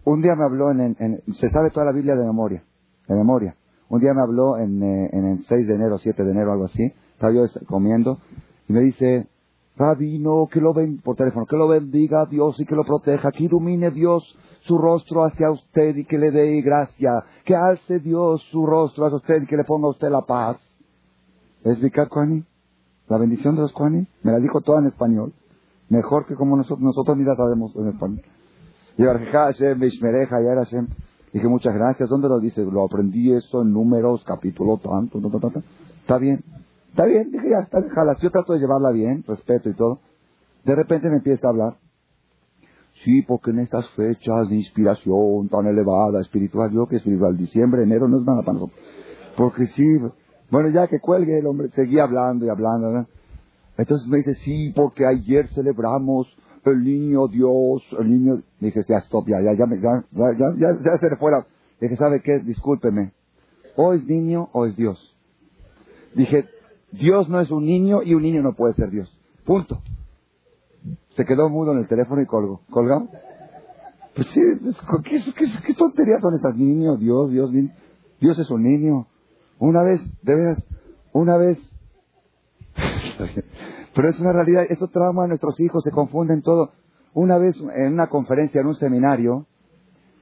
Speaker 1: un día me habló en, en, se sabe toda la Biblia de memoria, de memoria. Un día me habló en, eh, en el 6 de enero, 7 de enero, algo así. Estaba yo comiendo y me dice, Rabino, que lo ven por teléfono, que lo bendiga Dios y que lo proteja, que ilumine Dios su rostro hacia usted y que le dé gracia, que alce Dios su rostro hacia usted y que le ponga a usted la paz. ¿Es Vicar Kwani? La bendición de los Kwani. Me la dijo toda en español. Mejor que como nosotros, nosotros ni la sabemos en español. Y Hashem. Dije, muchas gracias. ¿Dónde lo dice? Lo aprendí esto en números, capítulo tanto, tanto, tanto. Está bien. Está bien. Dije, ya está, déjala. Yo trato de llevarla bien, respeto y todo. De repente me empieza a hablar. Sí, porque en estas fechas de inspiración tan elevada, espiritual, yo que espiritual, diciembre, enero, no es nada para nosotros. Porque sí, bueno, ya que cuelgue el hombre, seguía hablando y hablando. Entonces me dice, sí, porque ayer celebramos el niño Dios, el niño... Dije, ya, stop, ya, ya, ya, ya, ya, ya, ya se le fuera. Dije, ¿sabe qué? Discúlpeme. O es niño o es Dios. Dije, Dios no es un niño y un niño no puede ser Dios. Punto. Se quedó mudo en el teléfono y colgó. ¿Colgó? Pues sí, ¿qué, tonterías son estas? Niño, Dios, Dios, Dios es un niño. Una vez, de veras, una vez. <laughs> Pero es una realidad, eso trauma a nuestros hijos, se confunden todo. Una vez en una conferencia, en un seminario,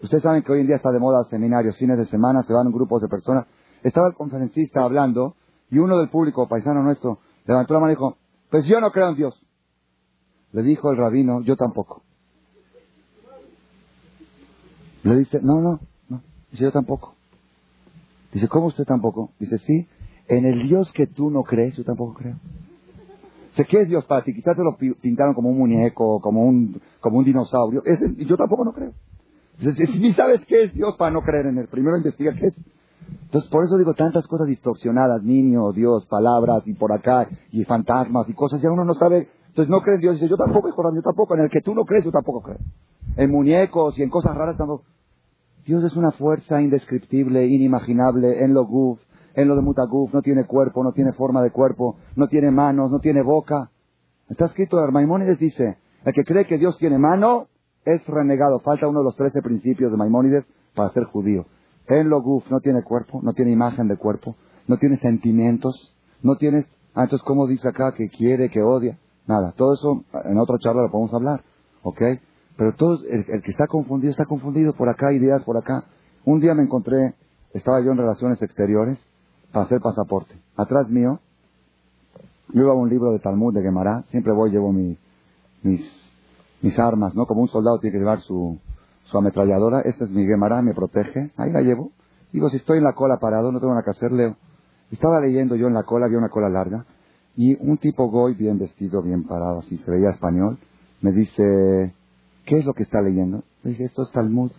Speaker 1: ustedes saben que hoy en día está de moda seminarios, fines de semana, se van grupos de personas. Estaba el conferencista hablando y uno del público, paisano nuestro, levantó la mano y dijo, pues yo no creo en Dios. Le dijo el rabino, yo tampoco. Le dice, no, no, no, dice yo tampoco. Dice, ¿cómo usted tampoco? Dice, sí, en el Dios que tú no crees, yo tampoco creo. Dice, ¿qué es Dios para ti? Quizás te lo pintaron como un muñeco, como un, como un dinosaurio. Yo tampoco no creo. Dice, si ni sabes qué es Dios para no creer en él, primero investiga qué es. Entonces, por eso digo tantas cosas distorsionadas, niño, Dios, palabras, y por acá, y fantasmas, y cosas, y uno no sabe. Entonces, no cree en Dios. Dice, yo tampoco, hijo, yo tampoco. En el que tú no crees, yo tampoco creo. En muñecos y en cosas raras tampoco. Dios es una fuerza indescriptible, inimaginable en lo guf, en lo de mutaguf, no tiene cuerpo, no tiene forma de cuerpo, no tiene manos, no tiene boca. Está escrito, Maimónides dice, el que cree que Dios tiene mano es renegado. Falta uno de los trece principios de Maimónides para ser judío. En lo guf no tiene cuerpo, no tiene imagen de cuerpo, no tiene sentimientos, no tiene... Ah, entonces, ¿cómo dice acá que quiere, que odia? Nada, todo eso en otra charla lo podemos hablar, ¿ok? Pero todos, el, que está confundido, está confundido por acá, ideas por acá. Un día me encontré, estaba yo en relaciones exteriores para hacer pasaporte. Atrás mío, yo llevaba un libro de Talmud de Gemara, siempre voy, llevo mis, mis armas, ¿no? Como un soldado tiene que llevar su, su ametralladora, esta es mi Gemara, me protege, ahí la llevo. Digo, si estoy en la cola parado, no tengo nada que hacer, leo. Estaba leyendo yo en la cola, había una cola larga, y un tipo goy, bien vestido, bien parado, así se veía español, me dice, ¿Qué es lo que está leyendo? Le dije, esto es Talmud.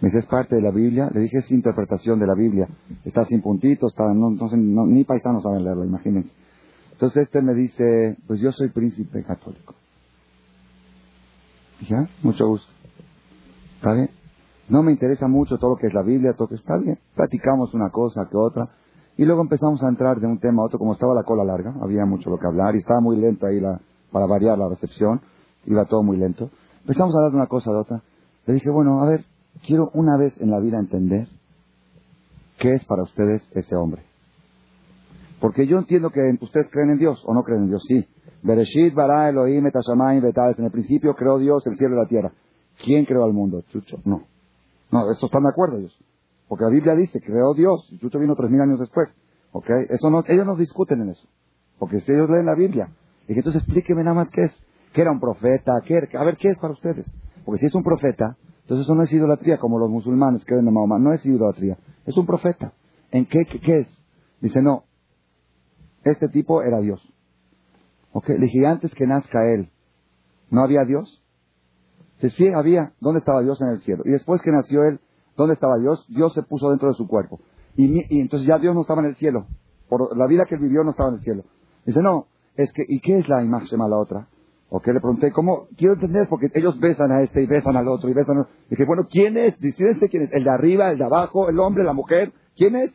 Speaker 1: Me dice, es parte de la Biblia. Le dije, es interpretación de la Biblia. Está sin puntitos, está, no, entonces ni paisanos saben leerlo, imagínense. Entonces este me dice, pues yo soy príncipe católico. Dije, ah, mucho gusto. ¿Está bien? No me interesa mucho todo lo que es la Biblia, todo lo que está bien. Platicamos una cosa que otra. Y luego empezamos a entrar de un tema a otro, como estaba la cola larga, había mucho lo que hablar y estaba muy lenta ahí la, para variar la recepción, iba todo muy lento. Empezamos a hablar de una cosa de otra. Le dije, bueno, a ver, quiero una vez en la vida entender qué es para ustedes ese hombre. Porque yo entiendo que ustedes creen en Dios o no creen en Dios, sí. Bereshit, bara, Elohim, etashamayim, betales. En el principio creó Dios el cielo y la tierra. ¿Quién creó al mundo? Chucho. No. No, eso están de acuerdo ellos. Porque la Biblia dice, creó Dios. Chucho vino tres mil años después. ¿Ok? Eso no, ellos no discuten en eso. Porque si ellos leen la Biblia. Y que entonces explíqueme nada más qué es que era un profeta, que a ver, ¿qué es para ustedes? Porque si es un profeta, entonces eso no es idolatría como los musulmanes que ven a Mahoma, no es idolatría, es un profeta. ¿En qué, qué, es? Dice, no, este tipo era Dios. Ok, le dije, antes que nazca él, ¿no había Dios? Dice, sí, había. ¿Dónde estaba Dios en el cielo? Y después que nació él, ¿dónde estaba Dios? Dios se puso dentro de su cuerpo. Y, y entonces ya Dios no estaba en el cielo. Por la vida que él vivió no estaba en el cielo. Dice, no, es que, ¿y qué es la imagen a la otra? Ok, le pregunté, ¿cómo? Quiero entender, porque ellos besan a este y besan al otro y besan al otro. Dije, bueno, ¿quién es? Decídense quién es. ¿El de arriba, el de abajo, el hombre, la mujer? ¿Quién es?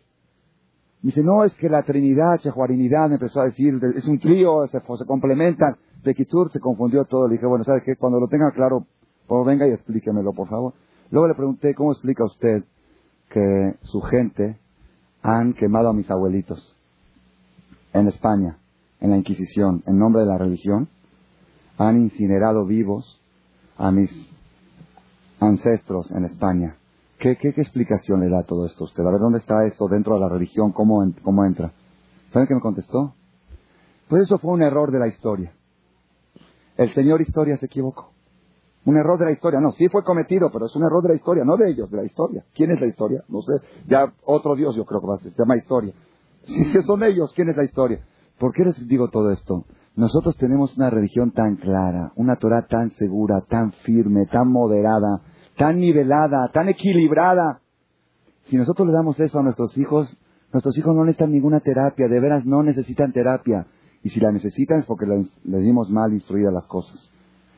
Speaker 1: dice, no, es que la Trinidad, Chejuarinidad, empezó a decir, es un trío, se, se complementan. De Kitur se confundió todo. Le dije, bueno, ¿sabe qué? Cuando lo tenga claro, pues venga y explíquemelo, por favor. Luego le pregunté, ¿cómo explica usted que su gente han quemado a mis abuelitos en España, en la Inquisición, en nombre de la religión? han incinerado vivos a mis ancestros en España. ¿Qué, explicación le da todo esto a usted? A ver, ¿dónde está esto dentro de la religión? ¿Cómo, cómo entra? ¿Saben qué me contestó? Pues eso fue un error de la historia. El señor historia se equivocó. Un error de la historia. No, sí fue cometido, pero es un error de la historia, no de ellos, de la historia. ¿Quién es la historia? No sé. Ya otro Dios yo creo que va a ser, se llama historia. <laughs> Si son ellos, ¿quién es la historia? ¿Por qué les digo todo esto? Nosotros tenemos una religión tan clara, una Torah tan segura, tan firme, tan moderada, tan nivelada, tan equilibrada. Si nosotros le damos eso a nuestros hijos, nuestros hijos no necesitan ninguna terapia, de veras no necesitan terapia. Y si la necesitan es porque les, dimos mal instruidas las cosas.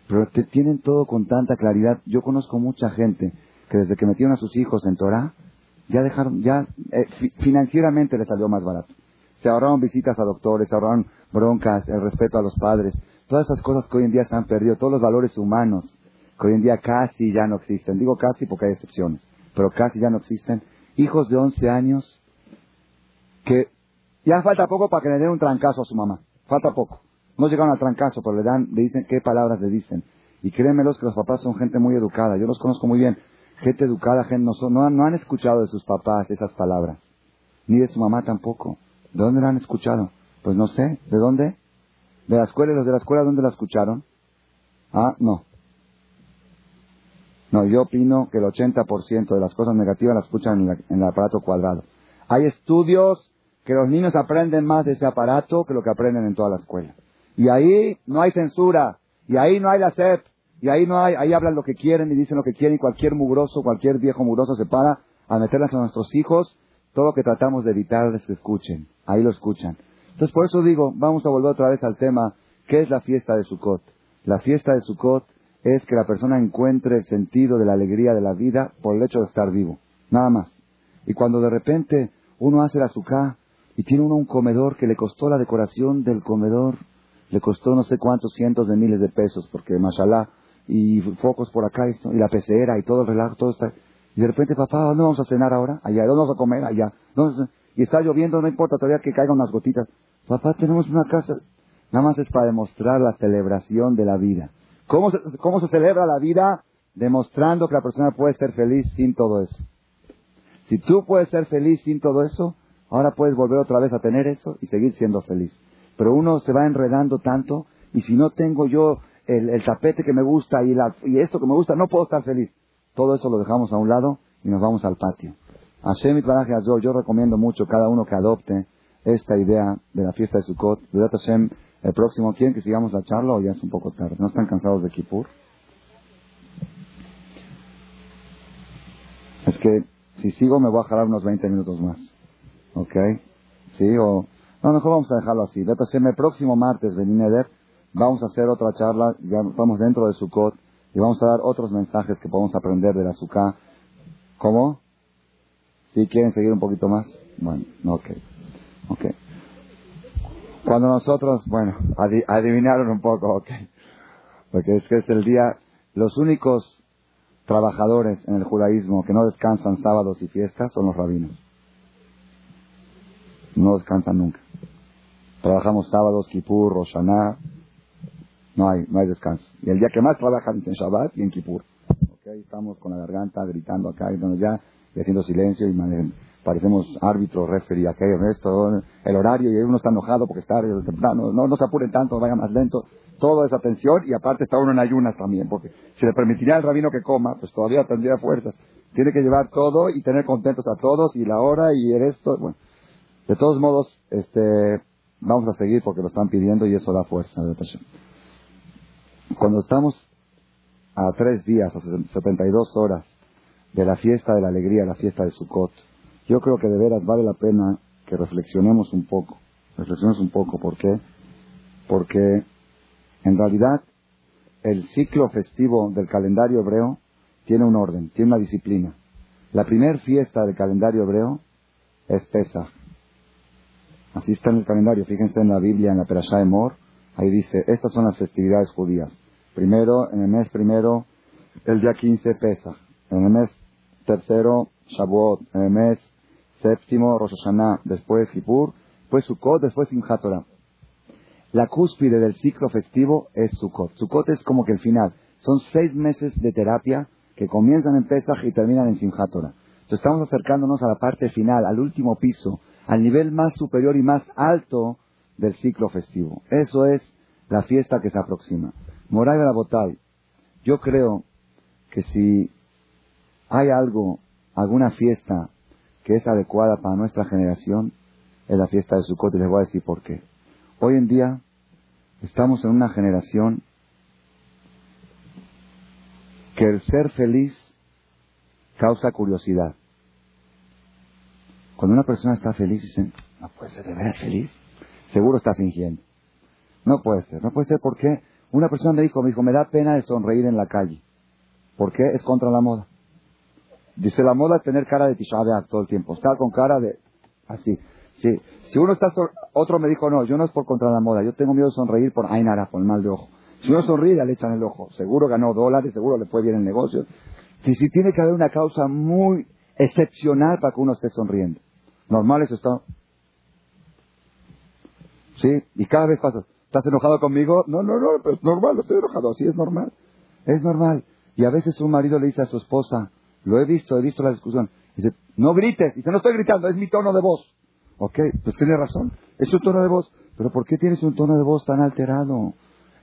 Speaker 1: Pero tienen todo con tanta claridad. Yo conozco mucha gente que desde que metieron a sus hijos en Torah, ya dejaron, ya eh, financieramente les salió más barato. Se ahorraron visitas a doctores, se ahorraron broncas, el respeto a los padres, todas esas cosas que hoy en día se han perdido, todos los valores humanos que hoy en día casi ya no existen. Digo casi porque hay excepciones, pero casi ya no existen. Hijos de 11 años que ya falta poco para que le den un trancazo a su mamá. Falta poco. No llegaron al trancazo, pero le dan, le dicen qué palabras le dicen. Y créemelos que los papás son gente muy educada. Yo los conozco muy bien. Gente educada, gente no, son, no, no han escuchado de sus papás esas palabras. Ni de su mamá tampoco. ¿De dónde la han escuchado? Pues no sé, ¿de dónde? ¿De la escuela y los de la escuela dónde la escucharon? Ah, no. No, yo opino que el 80% de las cosas negativas las escuchan en, el aparato cuadrado. Hay estudios que los niños aprenden más de ese aparato que lo que aprenden en toda la escuela. Y ahí no hay censura, y ahí no hay la CEP, y ahí no hay, ahí hablan lo que quieren y dicen lo que quieren, y cualquier mugroso, cualquier viejo mugroso se para a meterlas a nuestros hijos, todo lo que tratamos de evitar es que escuchen, ahí lo escuchan. Entonces, por eso digo, vamos a volver otra vez al tema, ¿qué es la fiesta de Sukkot? La fiesta de Sukkot es que la persona encuentre el sentido de la alegría de la vida por el hecho de estar vivo, nada más. Y cuando de repente uno hace la Sukkah y tiene uno un comedor que le costó la decoración del comedor, le costó no sé cuántos cientos de miles de pesos, porque mashallah, y focos por acá, y la pecera y todo el relajo, todo está... Y de repente, papá, ¿dónde vamos a cenar ahora? Allá, ¿dónde vamos a comer? Allá. ¿Dónde? Y está lloviendo, no importa todavía que caigan unas gotitas. Papá, tenemos una casa. Nada más es para demostrar la celebración de la vida. ¿Cómo se, ¿Cómo se celebra la vida? Demostrando que la persona puede ser feliz sin todo eso. Si tú puedes ser feliz sin todo eso, ahora puedes volver otra vez a tener eso y seguir siendo feliz. Pero uno se va enredando tanto y si no tengo yo el, tapete que me gusta y, la, y esto que me gusta, no puedo estar feliz. Todo eso lo dejamos a un lado y nos vamos al patio. Hashem yo, yo recomiendo mucho cada uno que adopte esta idea de la fiesta de Sukkot. De Hashem, el próximo, ¿quieren que sigamos la charla o ya es un poco tarde? ¿No están cansados de Kippur? Es que si sigo me voy a jalar unos 20 minutos más. ¿Ok? ¿Sí? O... No, mejor vamos a dejarlo así. El próximo martes, Benineder, vamos a hacer otra charla. Ya estamos dentro de Sukkot y vamos a dar otros mensajes que podemos aprender de la Sukkah. ¿Cómo? ¿Sí quieren seguir un poquito más? Bueno, ok. Ok. Cuando nosotros, bueno, adivinaron un poco, ok. Porque es que es el día, los únicos trabajadores en el judaísmo que no descansan sábados y fiestas son los rabinos. No descansan nunca. Trabajamos sábados, Kippur, Roshaná. No hay, no hay descanso. Y el día que más trabajan es en Shabbat y en Kippur. Okay, estamos con la garganta gritando acá donde ya y haciendo silencio y parecemos árbitro, referee, aquello, esto, el horario y uno está enojado porque está temprano, no, no se apuren tanto, vaya más lento, todo es atención y aparte está uno en ayunas también, porque si le permitiría al rabino que coma, pues todavía tendría fuerzas. Tiene que llevar todo y tener contentos a todos y la hora y el esto, bueno. De todos modos, este, vamos a seguir porque lo están pidiendo y eso da fuerza. Cuando estamos a tres días, a 72 horas de la fiesta de la alegría, la fiesta de Sukkot, yo creo que de veras vale la pena que reflexionemos un poco. Reflexionemos un poco. ¿Por qué? Porque en realidad el ciclo festivo del calendario hebreo tiene un orden, tiene una disciplina. La primera fiesta del calendario hebreo es Pesach. Así está en el calendario. Fíjense en la Biblia, en la Perashá de Mor. Ahí dice, estas son las festividades judías. Primero, en el mes primero, el día 15, Pesach. En el mes tercero, Shavuot. En el mes séptimo, Rosh Hashanah. Después, Kippur. Después, Sukkot. Después, Simchat La cúspide del ciclo festivo es Sukkot. Sukkot es como que el final. Son seis meses de terapia que comienzan en Pesach y terminan en Simchat Entonces estamos acercándonos a la parte final, al último piso, al nivel más superior y más alto del ciclo festivo. Eso es la fiesta que se aproxima. Moray Botay, yo creo que si hay algo, alguna fiesta que es adecuada para nuestra generación, es la fiesta de Sukkot y les voy a decir por qué. Hoy en día estamos en una generación que el ser feliz causa curiosidad. Cuando una persona está feliz, dicen, no puede ser de veras feliz. Seguro está fingiendo. No puede ser. No puede ser porque una persona me dijo, me dijo, me da pena de sonreír en la calle. ¿Por qué? Es contra la moda. Dice la moda es tener cara de Tisha todo el tiempo. Estar con cara de así. Sí. Si uno está... Otro me dijo, no, yo no es por contra la moda. Yo tengo miedo de sonreír por Ainara, por el mal de ojo. Si uno sonríe, le echan el ojo. Seguro ganó dólares, seguro le fue bien el negocio. Si, si tiene que haber una causa muy excepcional para que uno esté sonriendo. Normal eso está. ¿Sí? Y cada vez pasa. ¿Estás enojado conmigo? No, no, no, pero es normal, no estoy enojado. Así es normal. Es normal. Y a veces un marido le dice a su esposa, lo he visto, he visto la discusión. Dice, no grites. Dice, no estoy gritando, es mi tono de voz. Ok, pues tiene razón. Es su tono de voz. Pero ¿por qué tienes un tono de voz tan alterado?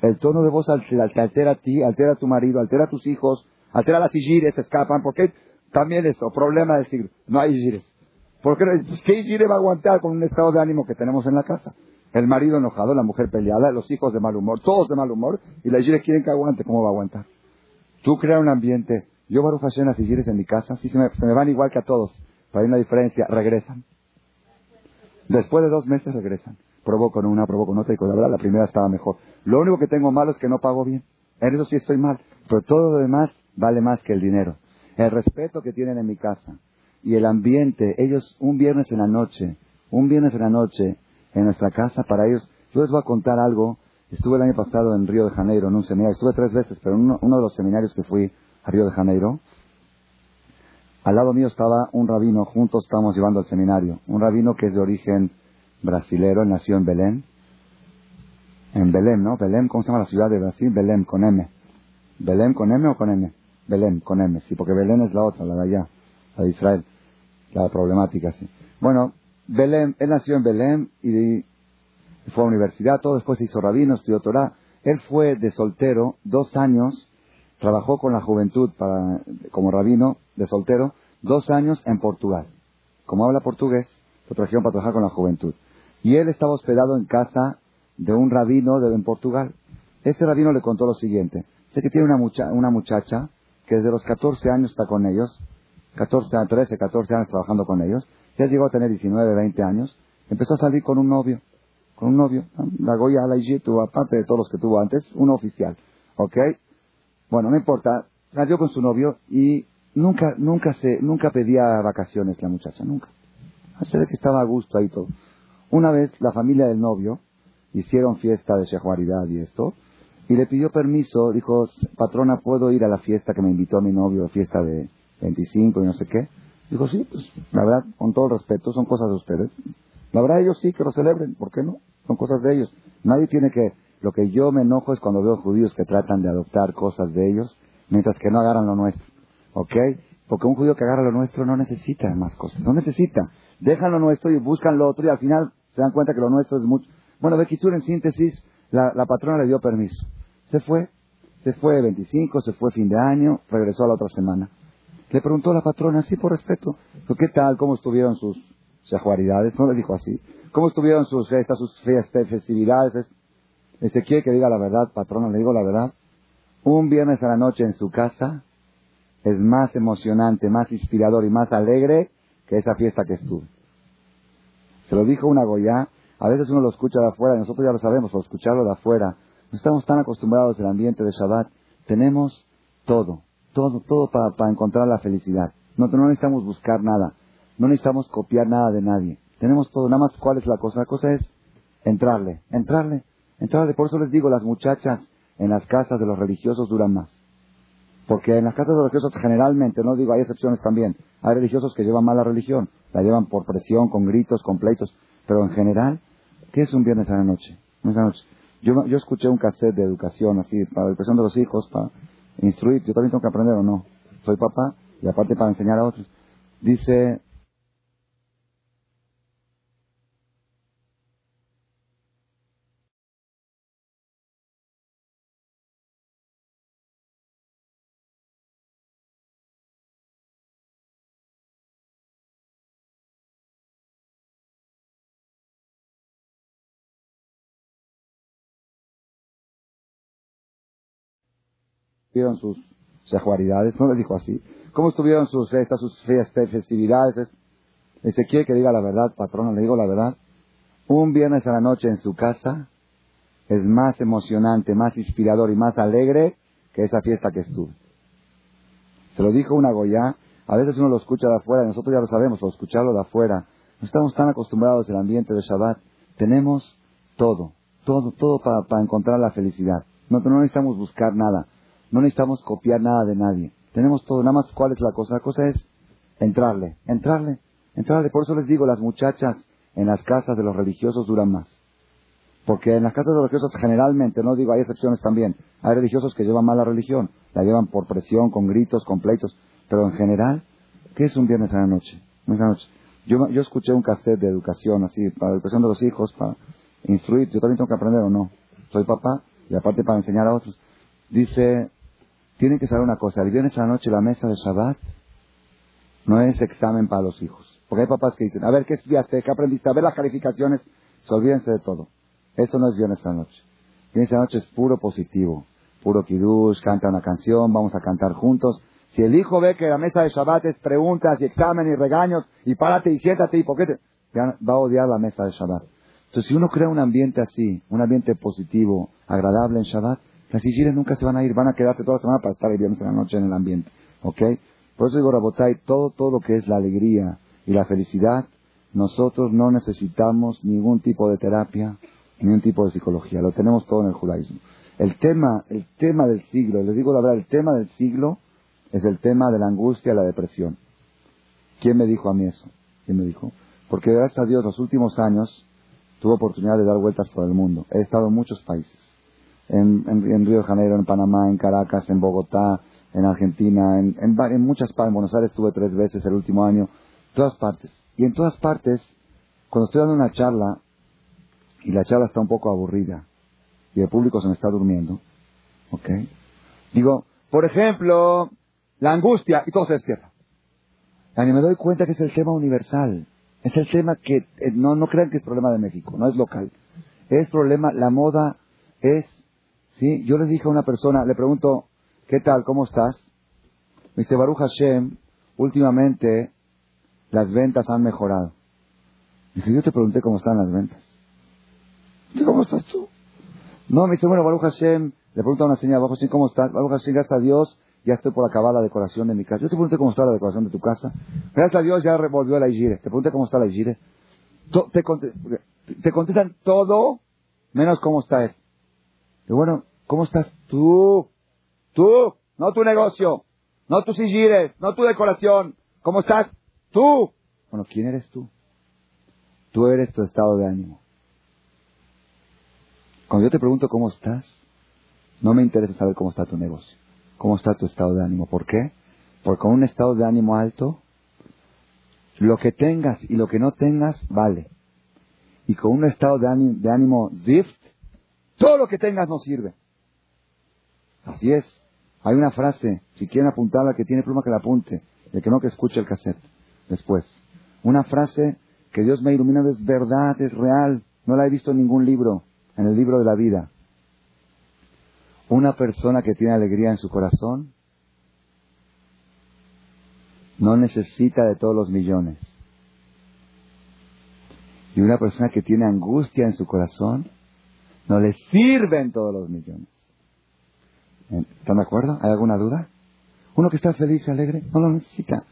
Speaker 1: El tono de voz te altera a ti, altera a tu marido, altera a tus hijos, altera a las se escapan. ¿Por qué? También eso, problema del siglo. No hay sigires. ¿Por qué, ¿qué va a aguantar con un estado de ánimo que tenemos en la casa? El marido enojado, la mujer peleada, los hijos de mal humor, todos de mal humor, y la Gire quieren que aguante, ¿cómo va a aguantar? Tú creas un ambiente. Yo, Baruch Hashem, las en mi casa, sí se me, se me van igual que a todos, pero hay una diferencia, regresan. Después de dos meses regresan. Probó con una, probó con otra, y con la verdad la primera estaba mejor. Lo único que tengo malo es que no pago bien. En eso sí estoy mal. Pero todo lo demás vale más que el dinero. El respeto que tienen en mi casa, y el ambiente, ellos un viernes en la noche, un viernes en la noche en nuestra casa, para ellos, yo les voy a contar algo, estuve el año pasado en Río de Janeiro en un seminario, estuve tres veces, pero en uno, de los seminarios que fui a Río de Janeiro, al lado mío estaba un rabino, juntos estábamos llevando al seminario, un rabino que es de origen brasilero, nació en Belén, en Belén, ¿no? Belén, ¿cómo se llama la ciudad de Brasil? Belén, con M. ¿Belén con M o con M? Belén, con M, sí, porque Belén es la otra, la de allá, la de Israel la problemática, sí. Bueno, Belén, él nació en Belén y fue a universidad, todo después se hizo rabino, estudió Torah. Él fue de soltero dos años, trabajó con la juventud para, como rabino de soltero, dos años en Portugal. Como habla portugués, lo trajeron para trabajar con la juventud. Y él estaba hospedado en casa de un rabino de, en Portugal. Ese rabino le contó lo siguiente. Sé que tiene una, mucha, una muchacha que desde los 14 años está con ellos, 14, 13, 14 años trabajando con ellos, ya llegó a tener 19, 20 años, empezó a salir con un novio, con un novio, la Goya la tuvo, aparte de todos los que tuvo antes, un oficial, ¿ok? Bueno, no importa, salió con su novio y nunca, nunca se, nunca pedía vacaciones la muchacha, nunca. Se ve que estaba a gusto ahí todo. Una vez la familia del novio hicieron fiesta de shehuaridad y esto, y le pidió permiso, dijo, patrona, ¿puedo ir a la fiesta que me invitó mi novio, fiesta de, 25 y no sé qué. Dijo, sí, pues la verdad, con todo respeto, son cosas de ustedes. La verdad, ellos sí que lo celebren, ¿por qué no? Son cosas de ellos. Nadie tiene que... Lo que yo me enojo es cuando veo judíos que tratan de adoptar cosas de ellos, mientras que no agarran lo nuestro. ¿Ok? Porque un judío que agarra lo nuestro no necesita más cosas. No necesita. Dejan lo nuestro y buscan lo otro y al final se dan cuenta que lo nuestro es mucho. Bueno, Bekitsur, en síntesis, la, la patrona le dio permiso. Se fue. Se fue 25, se fue fin de año, regresó a la otra semana. Le preguntó la patrona, sí, por respeto, ¿qué tal? ¿Cómo estuvieron sus, sejuaridades, no les dijo así. ¿Cómo estuvieron sus fiestas, sus fiestas, festividades? Ezequiel que diga la verdad, patrona, le digo la verdad. Un viernes a la noche en su casa es más emocionante, más inspirador y más alegre que esa fiesta que estuve. Se lo dijo una Goya. A veces uno lo escucha de afuera y nosotros ya lo sabemos, por escucharlo de afuera. No estamos tan acostumbrados al ambiente de Shabbat. Tenemos todo, todo, todo para, encontrar la felicidad. No, no necesitamos buscar nada. No necesitamos copiar nada de nadie. Tenemos todo. Nada más, ¿cuál es la cosa? La cosa es entrarle, entrarle, entrarle. Por eso les digo, las muchachas en las casas de los religiosos duran más. Porque en las casas de los religiosos generalmente, no digo, hay excepciones también, hay religiosos que llevan mal la religión, la llevan por presión, con gritos, con pleitos, pero en general, ¿qué es un viernes a la noche. Yo, yo escuché un cassette de educación, así, para la educación de los hijos, para instruir, yo también tengo que aprender o no. Soy papá y aparte para enseñar a otros. Dice, estuvieron sus sejuaridades? No les dijo así. ¿Cómo estuvieron sus fiestas, sus festividades? Ezequiel que diga la verdad, patrona, le digo la verdad. Un viernes a la noche en su casa es más emocionante, más inspirador y más alegre que esa fiesta que estuve. Se lo dijo una Goya. A veces uno lo escucha de afuera, y nosotros ya lo sabemos, por escucharlo de afuera. No estamos tan acostumbrados al ambiente de Shabbat. Tenemos todo, todo, todo para, encontrar la felicidad. No, no necesitamos buscar nada. No necesitamos copiar nada de nadie. Tenemos todo. Nada más, ¿cuál es la cosa? La cosa es entrarle, entrarle, entrarle. Por eso les digo, las muchachas en las casas de los religiosos duran más. Porque en las casas de los religiosos generalmente, no digo, hay excepciones también. Hay religiosos que llevan mal la religión. La llevan por presión, con gritos, con pleitos. Pero en general, ¿qué es un viernes a la noche? noche. Yo, yo escuché un cassette de educación, así, para la educación de los hijos, para instruir. Yo también tengo que aprender o no. Soy papá y aparte para enseñar a otros. Dice tienen que saber una cosa, el viernes a la noche la mesa de Shabbat no es examen para los hijos. Porque hay papás que dicen, a ver, ¿qué estudiaste? ¿Qué aprendiste? A ver las calificaciones. Se olvídense de todo. Eso no es viernes a la noche. Viernes a la noche es puro positivo. Puro kiddush, canta una canción, vamos a cantar juntos. Si el hijo ve que la mesa de Shabbat es preguntas y examen y regaños, y párate y siéntate y por te... va a odiar la mesa de Shabbat. Entonces, si uno crea un ambiente así, un ambiente positivo, agradable en Shabbat, las hijires nunca se van a ir, van a quedarse toda la semana para estar el viernes en la noche en el ambiente. ¿Ok? Por eso digo, Rabotay, todo, todo lo que es la alegría y la felicidad, nosotros no necesitamos ningún tipo de terapia, ningún tipo de psicología. Lo tenemos todo en el judaísmo. El tema, el tema del siglo, les digo la verdad, el tema del siglo es el tema de la angustia la depresión. ¿Quién me dijo a mí eso? ¿Quién me dijo? Porque gracias a Dios los últimos años tuve oportunidad de dar vueltas por el mundo. He estado en muchos países en, Río de Janeiro, en Panamá, en Caracas, en Bogotá, en Argentina, en, en, muchas partes. En Buenos Aires estuve tres veces el último año, todas partes. Y en todas partes, cuando estoy dando una charla y la charla está un poco aburrida y el público se me está durmiendo, ¿ok? Digo, por ejemplo, la angustia y todo se despierta. Y me doy cuenta que es el tema universal. Es el tema que, eh, no, no crean que es problema de México, no es local. Es problema, la moda es ¿Sí? Yo le dije a una persona, le pregunto, ¿qué tal? ¿Cómo estás? Me dice, Baruch Hashem, últimamente las ventas han mejorado. Dice, yo te pregunté cómo están las ventas. Dice, ¿cómo estás tú? No, me dice, bueno, Baruch Hashem, le pregunto a una señora, Baruch Hashem, ¿cómo estás? Baruch Hashem, gracias a Dios, ya estoy por acabar la decoración de mi casa. Yo te pregunté cómo está la decoración de tu casa. Gracias a Dios ya revolvió la Igire. Te pregunté cómo está la Igire. Te contestan todo menos cómo está él. Y bueno, ¿cómo estás tú? Tú, no tu negocio, no tus sigires, no tu decoración. ¿Cómo estás? Tú. Bueno, ¿quién eres tú? Tú eres tu estado de ánimo. Cuando yo te pregunto cómo estás, no me interesa saber cómo está tu negocio, cómo está tu estado de ánimo. ¿Por qué? Porque con un estado de ánimo alto, lo que tengas y lo que no tengas vale. Y con un estado de ánimo, de ánimo zift, todo lo que tengas no sirve. Así es. Hay una frase, si quieren apuntarla, que tiene pluma que la apunte, el que no que escuche el cassette después. Una frase que Dios me ha iluminado es verdad, es real. No la he visto en ningún libro, en el libro de la vida. Una persona que tiene alegría en su corazón no necesita de todos los millones. Y una persona que tiene angustia en su corazón no le sirven todos los millones. ¿Están de acuerdo? ¿Hay alguna duda? Uno que está feliz y alegre no lo necesita.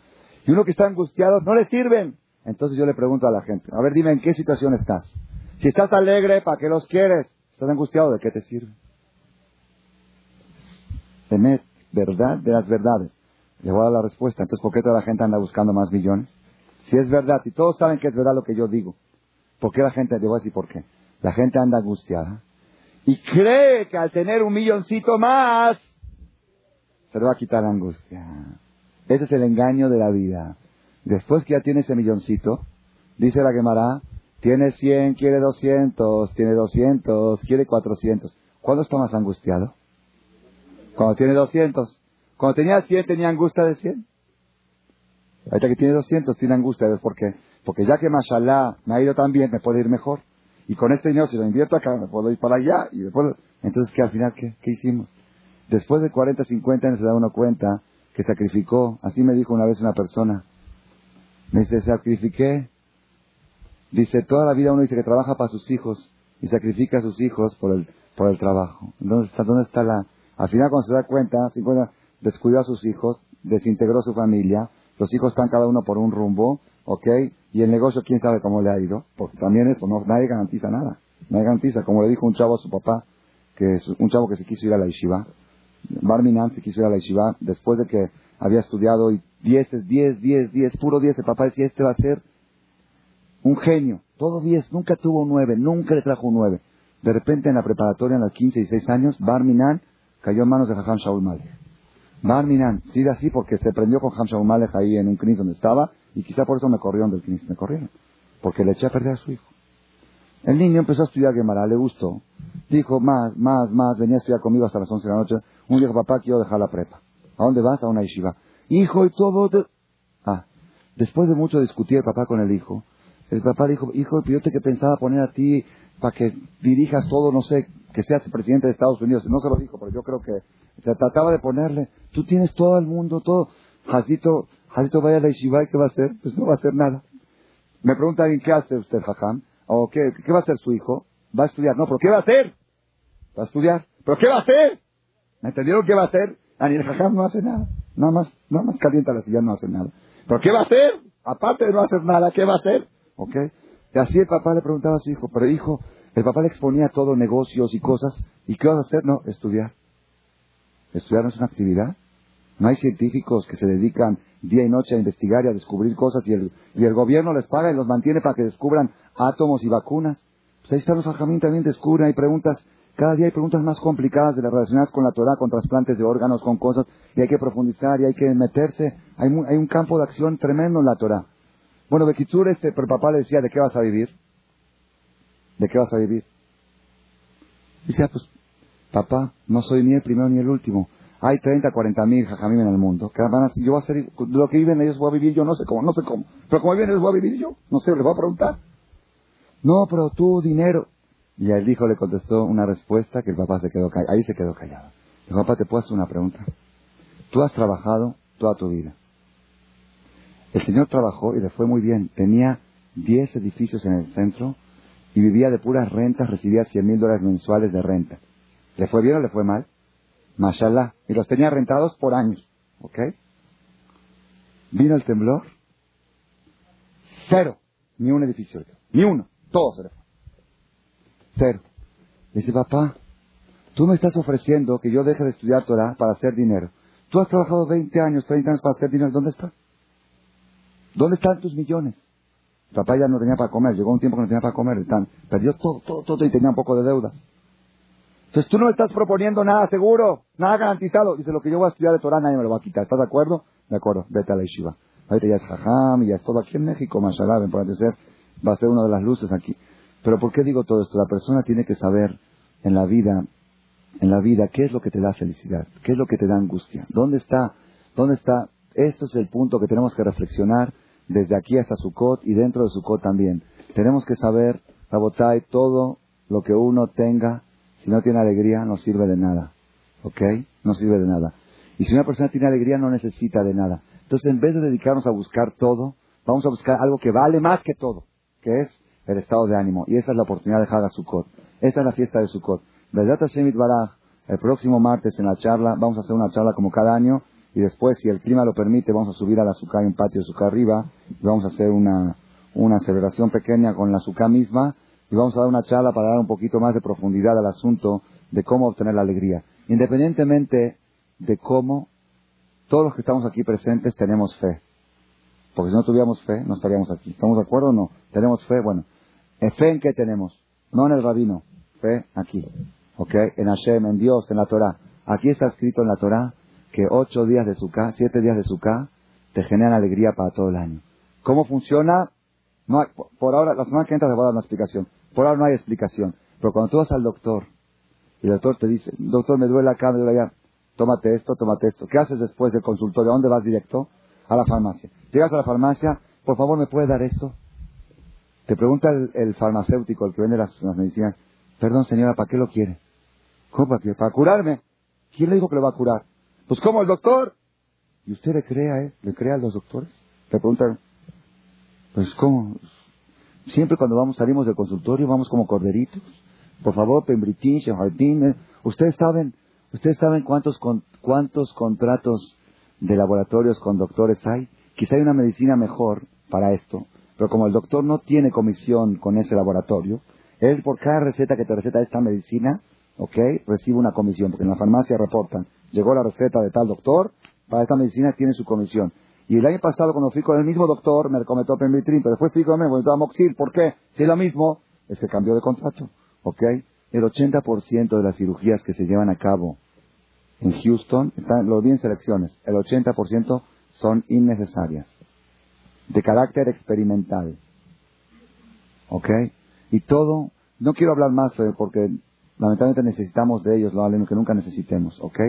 Speaker 1: Y uno que está angustiado no le sirven. Entonces yo le pregunto a la gente, a ver, dime en qué situación estás. Si estás alegre, ¿para qué los quieres? ¿Estás angustiado? ¿De qué te sirve? Tener verdad de las verdades. Le voy a dar la respuesta. Entonces, ¿por qué toda la gente anda buscando más millones? Si es verdad, y todos saben que es verdad lo que yo digo, ¿por qué la gente, le voy a decir por qué? La gente anda angustiada y cree que al tener un milloncito más, se le va a quitar la angustia. Ese es el engaño de la vida. Después que ya tiene ese milloncito, dice la Gemara, tiene 100, quiere 200, tiene 200, quiere 400. ¿Cuándo está más angustiado? Cuando tiene 200. Cuando tenía 100 tenía angustia de 100. Ahorita que tiene 200 tiene angustia. ¿Por qué? Porque ya que mashallah me ha ido tan bien, me puede ir mejor. Y con este dinero, si lo invierto acá, me puedo ir para allá. y Entonces, ¿qué al final qué, qué hicimos? Después de 40, 50 años se da uno cuenta que sacrificó. Así me dijo una vez una persona. Me dice, sacrifiqué. Dice, toda la vida uno dice que trabaja para sus hijos y sacrifica a sus hijos por el, por el trabajo. ¿Dónde está, ¿Dónde está la...? Al final cuando se da cuenta, 50, descuidó a sus hijos, desintegró su familia, los hijos están cada uno por un rumbo, ¿ok? Y el negocio, quién sabe cómo le ha ido, porque también eso, no, nadie garantiza nada, nadie garantiza, como le dijo un chavo a su papá, que es un chavo que se quiso ir a la yeshiva, Barminan se quiso ir a la yeshiva después de que había estudiado y 10, 10, 10, 10, puro 10, el papá decía, este va a ser un genio, todo 10, nunca tuvo 9, nunca le trajo un 9. De repente en la preparatoria, en los 15 y 16 años, Barminan cayó en manos de Jajam Shaul Malek. Barminan, sigue así porque se prendió con Jajam Shaul Malek ahí en un knis donde estaba y quizá por eso me corrieron del knis, me corrieron. Porque le eché a perder a su hijo. El niño empezó a estudiar Gemara, le gustó. Dijo, más, más, más, venía a estudiar conmigo hasta las 11 de la noche. Un día papá, quiero dejar la prepa. ¿A dónde vas? A una yeshiva. Hijo, y todo... Ah, después de mucho discutir el papá con el hijo, el papá dijo, hijo, yo te que pensaba poner a ti para que dirijas todo, no sé, que seas presidente de Estados Unidos. No se lo dijo, pero yo creo que se trataba de ponerle, tú tienes todo el mundo, todo. Jacito, Vaya a la y ¿qué va a hacer? Pues no va a hacer nada. Me pregunta alguien, ¿qué hace usted, Jajam? ¿O qué, qué va a hacer su hijo? Va a estudiar. No, pero ¿qué va a hacer? Va a estudiar. ¿Pero qué va a hacer? ¿Me entendieron qué va a hacer? Ani el Jajam no hace nada. Nada más, nada más calienta la silla, no hace nada. ¿Pero qué va a hacer? Aparte de no hacer nada, ¿qué va a hacer? ¿Ok? Y así el papá le preguntaba a su hijo, pero hijo, el papá le exponía todo, negocios y cosas. ¿Y qué vas a hacer? No, estudiar. ¿Estudiar no es una actividad? No hay científicos que se dedican día y noche a investigar y a descubrir cosas y el, y el gobierno les paga y los mantiene para que descubran átomos y vacunas. Pues ahí están los ajamín también descubren, hay preguntas, cada día hay preguntas más complicadas de las relacionadas con la Torah, con trasplantes de órganos, con cosas, y hay que profundizar y hay que meterse. Hay, hay un campo de acción tremendo en la Torah. Bueno, Bekitsur, este, pero papá le decía, ¿de qué vas a vivir? ¿De qué vas a vivir? Dice, ah, pues, papá, no soy ni el primero ni el último. Hay 30, 40 mil jajamim en el mundo. Que van a, yo voy a hacer, lo que viven ellos voy a vivir yo, no sé cómo, no sé cómo. Pero como viven ellos voy a vivir yo. No sé, les voy a preguntar. No, pero tú, dinero. Y el hijo le contestó una respuesta que el papá se quedó callado. Ahí se quedó callado. El papá, ¿te puedo hacer una pregunta? Tú has trabajado toda tu vida. El señor trabajó y le fue muy bien. Tenía 10 edificios en el centro y vivía de puras rentas, recibía 100 mil dólares mensuales de renta. ¿Le fue bien o le fue mal? Mashallah. Y los tenía rentados por años. ¿Ok? Vino el temblor. Cero. Ni un edificio. Ni uno. Todo. Cero. Dice, papá, tú me estás ofreciendo que yo deje de estudiar Torah para hacer dinero. Tú has trabajado 20 años, 30 años para hacer dinero. ¿Dónde está? ¿Dónde están tus millones? Papá ya no tenía para comer. Llegó un tiempo que no tenía para comer. perdió todo, todo, todo y tenía un poco de deuda. Entonces tú no estás proponiendo nada seguro, nada garantizado. Dice, lo que yo voy a estudiar de Torah nadie me lo va a quitar. ¿Estás de acuerdo? De acuerdo, vete a la yeshiva. Ahorita ya es jajam ya es todo aquí en México, mashallah, ven por ser, va a ser una de las luces aquí. Pero ¿por qué digo todo esto? La persona tiene que saber en la vida, en la vida, qué es lo que te da felicidad, qué es lo que te da angustia, dónde está, dónde está, esto es el punto que tenemos que reflexionar desde aquí hasta Sukkot y dentro de Sukkot también. Tenemos que saber, Rabotai, todo lo que uno tenga, si no tiene alegría, no sirve de nada. ¿Ok? No sirve de nada. Y si una persona tiene alegría, no necesita de nada. Entonces, en vez de dedicarnos a buscar todo, vamos a buscar algo que vale más que todo, que es el estado de ánimo. Y esa es la oportunidad de Haga Sukkot. Esa es la fiesta de Sukkot. el próximo martes en la charla, vamos a hacer una charla como cada año, y después, si el clima lo permite, vamos a subir a la azúcar, hay un patio de azúcar arriba, y vamos a hacer una, una celebración pequeña con la azúcar misma, y vamos a dar una charla para dar un poquito más de profundidad al asunto de cómo obtener la alegría. Independientemente de cómo, todos los que estamos aquí presentes tenemos fe. Porque si no tuviéramos fe, no estaríamos aquí. ¿Estamos de acuerdo o no? ¿Tenemos fe? Bueno, ¿fe en qué tenemos? No en el rabino, fe aquí. ¿Ok? En Hashem, en Dios, en la Torah. Aquí está escrito en la Torah que ocho días de Sukkah, siete días de Sukkah, te generan alegría para todo el año. ¿Cómo funciona? No por ahora, la semana que entra te voy a dar una explicación. Por ahora no hay explicación. Pero cuando tú vas al doctor y el doctor te dice, doctor, me duele acá, me duele allá, tómate esto, tómate esto. ¿Qué haces después del consultorio? ¿A dónde vas directo? A la farmacia. Llegas a la farmacia, por favor, ¿me puede dar esto? Te pregunta el, farmacéutico, el que vende las, medicinas, perdón señora, ¿para qué lo quiere? ¿Cómo para qué? Para curarme. ¿Quién le dijo que le va a curar? Pues ¿cómo el doctor? ¿Y usted le cree a? ¿Le cree a los doctores? Le preguntan, pues ¿cómo? Siempre cuando vamos, salimos del consultorio, vamos como corderitos. Por favor, Pembritín, Jardín, eh, ustedes saben, ustedes saben cuántos, cuántos contratos de laboratorios con doctores hay. Quizá hay una medicina mejor para esto, pero como el doctor no tiene comisión con ese laboratorio, él por cada receta que te receta esta medicina, ¿ok? Recibe una comisión, porque en la farmacia reportan, llegó la receta de tal doctor, para esta medicina tiene su comisión. Y el año pasado cuando fui con el mismo doctor, me recomendó Pemritrin, pero después fui con él, me recomendó Moxil, ¿por qué? Si es lo mismo, es que cambió de contrato, ¿ok? El 80% de las cirugías que se llevan a cabo en Houston, están, lo vi en selecciones, el 80% son innecesarias, de carácter experimental, ¿ok? Y todo, no quiero hablar más eh, porque lamentablemente necesitamos de ellos, lo que nunca necesitemos, ¿ok?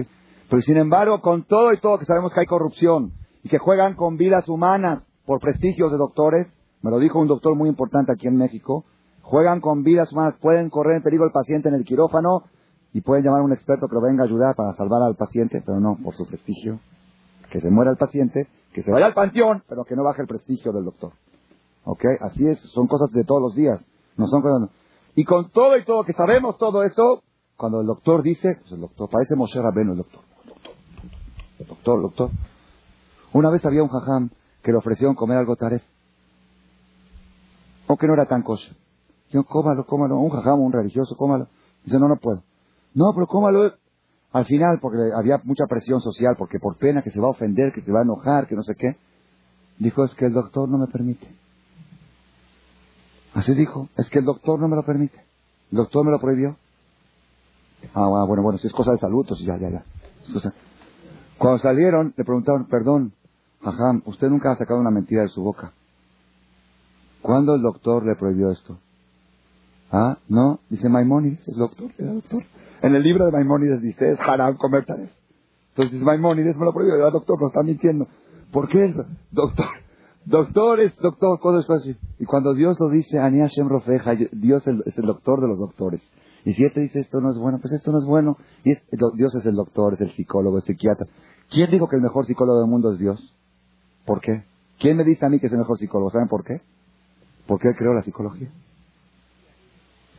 Speaker 1: Pero sin embargo, con todo y todo que sabemos que hay corrupción y que juegan con vidas humanas por prestigios de doctores, me lo dijo un doctor muy importante aquí en México, juegan con vidas humanas, pueden correr en peligro el paciente en el quirófano y pueden llamar a un experto que lo venga a ayudar para salvar al paciente, pero no, por su prestigio, que se muera el paciente, que se vaya al panteón, pero que no baje el prestigio del doctor. ¿Ok? Así es, son cosas de todos los días, no son cosas... Y con todo y todo que sabemos todo eso, cuando el doctor dice, pues el doctor, parece Moshe Rabeno el doctor. Doctor, doctor. Una vez había un jajam que le ofrecieron comer algo taref. O que no era tan cosa. Dijo, cómalo, cómalo. Un jajam, un religioso, cómalo. Dice, no, no puedo. No, pero cómalo. Al final, porque había mucha presión social, porque por pena que se va a ofender, que se va a enojar, que no sé qué. Dijo, es que el doctor no me permite. Así dijo, es que el doctor no me lo permite. El doctor me lo prohibió. Ah, ah bueno, bueno, si es cosa de salud, entonces ya, ya, ya. Cuando salieron, le preguntaron, perdón, ajá, usted nunca ha sacado una mentira de su boca. ¿Cuándo el doctor le prohibió esto? Ah, no, dice Maimónides, es doctor, era doctor. En el libro de Maimónides dice, es haram comer taref. Entonces dice Maimónides, me lo prohibió, era doctor, no está mintiendo. ¿Por qué? Doctor, doctores, doctor, cosas así. Y cuando Dios lo dice, Ania Shem Rofeja, Dios es el doctor de los doctores. Y si él te dice esto no es bueno, pues esto no es bueno. Y Dios es el doctor, es el psicólogo, el psiquiatra. ¿Quién dijo que el mejor psicólogo del mundo es Dios? ¿Por qué? ¿Quién me dice a mí que es el mejor psicólogo? ¿Saben por qué? Porque Él creó la psicología.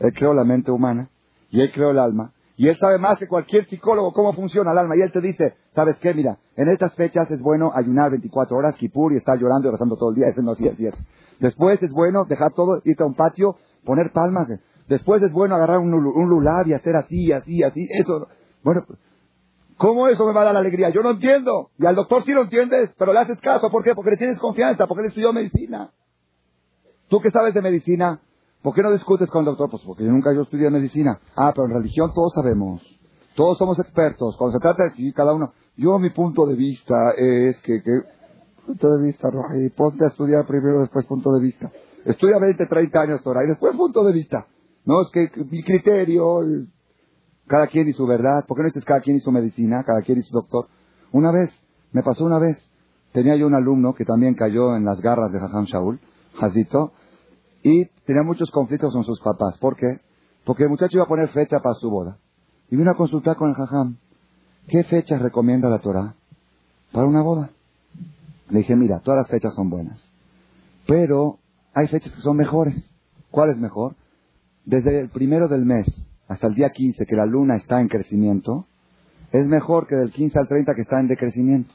Speaker 1: Él creó la mente humana y Él creó el alma. Y Él sabe más que cualquier psicólogo cómo funciona el alma. Y Él te dice, ¿sabes qué? Mira, en estas fechas es bueno ayunar 24 horas, kipur, y estar llorando y rezando todo el día. Eso no así, así es. Después es bueno dejar todo, irte a un patio, poner palmas. Después es bueno agarrar un, un lulab y hacer así, así, así. Eso. Bueno, ¿cómo eso me va a dar alegría? Yo no entiendo. Y al doctor sí lo entiendes, pero le haces caso. ¿Por qué? Porque le tienes confianza, porque él estudió medicina. ¿Tú qué sabes de medicina? ¿Por qué no discutes con el doctor? Pues porque nunca yo estudié medicina. Ah, pero en religión todos sabemos. Todos somos expertos. Cuando se trata de aquí, cada uno. Yo, mi punto de vista es que, que punto de vista, y ponte a estudiar primero, después punto de vista. Estudia 20, 30 años ahora y después punto de vista. No, es que mi criterio, cada quien y su verdad. ¿Por qué no dices cada quien y su medicina, cada quien y su doctor? Una vez, me pasó una vez, tenía yo un alumno que también cayó en las garras de Jajam Shaul, Jazito, y tenía muchos conflictos con sus papás. ¿Por qué? Porque el muchacho iba a poner fecha para su boda. Y vino a consultar con el Jajam. ¿Qué fechas recomienda la Torah para una boda? Le dije, mira, todas las fechas son buenas. Pero hay fechas que son mejores. ¿Cuál es mejor? Desde el primero del mes hasta el día 15, que la luna está en crecimiento, es mejor que del 15 al 30 que está en decrecimiento,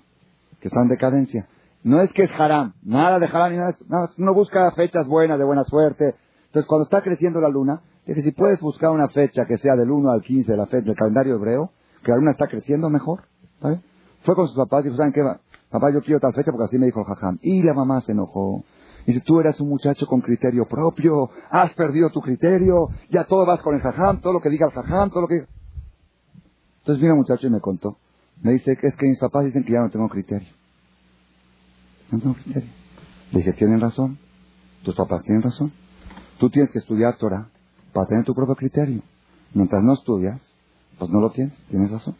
Speaker 1: que está en decadencia. No es que es haram, nada de haram nada, nada uno busca fechas buenas, de buena suerte. Entonces, cuando está creciendo la luna, dije, si puedes buscar una fecha que sea del 1 al 15 de la fecha del calendario hebreo, que la luna está creciendo mejor, ¿sabes? Fue con sus papás y dijo, ¿saben qué? Papá, yo quiero tal fecha porque así me dijo el jajam. Y la mamá se enojó. Dice, tú eras un muchacho con criterio propio, has perdido tu criterio, ya todo vas con el jajam, todo lo que diga el jajam, todo lo que... Entonces vino un muchacho y me contó. Me dice es que mis papás dicen que ya no tengo criterio. No tengo criterio. Le dije, tienen razón. Tus papás tienen razón. Tú tienes que estudiar Torah para tener tu propio criterio. Mientras no estudias, pues no lo tienes. Tienes razón.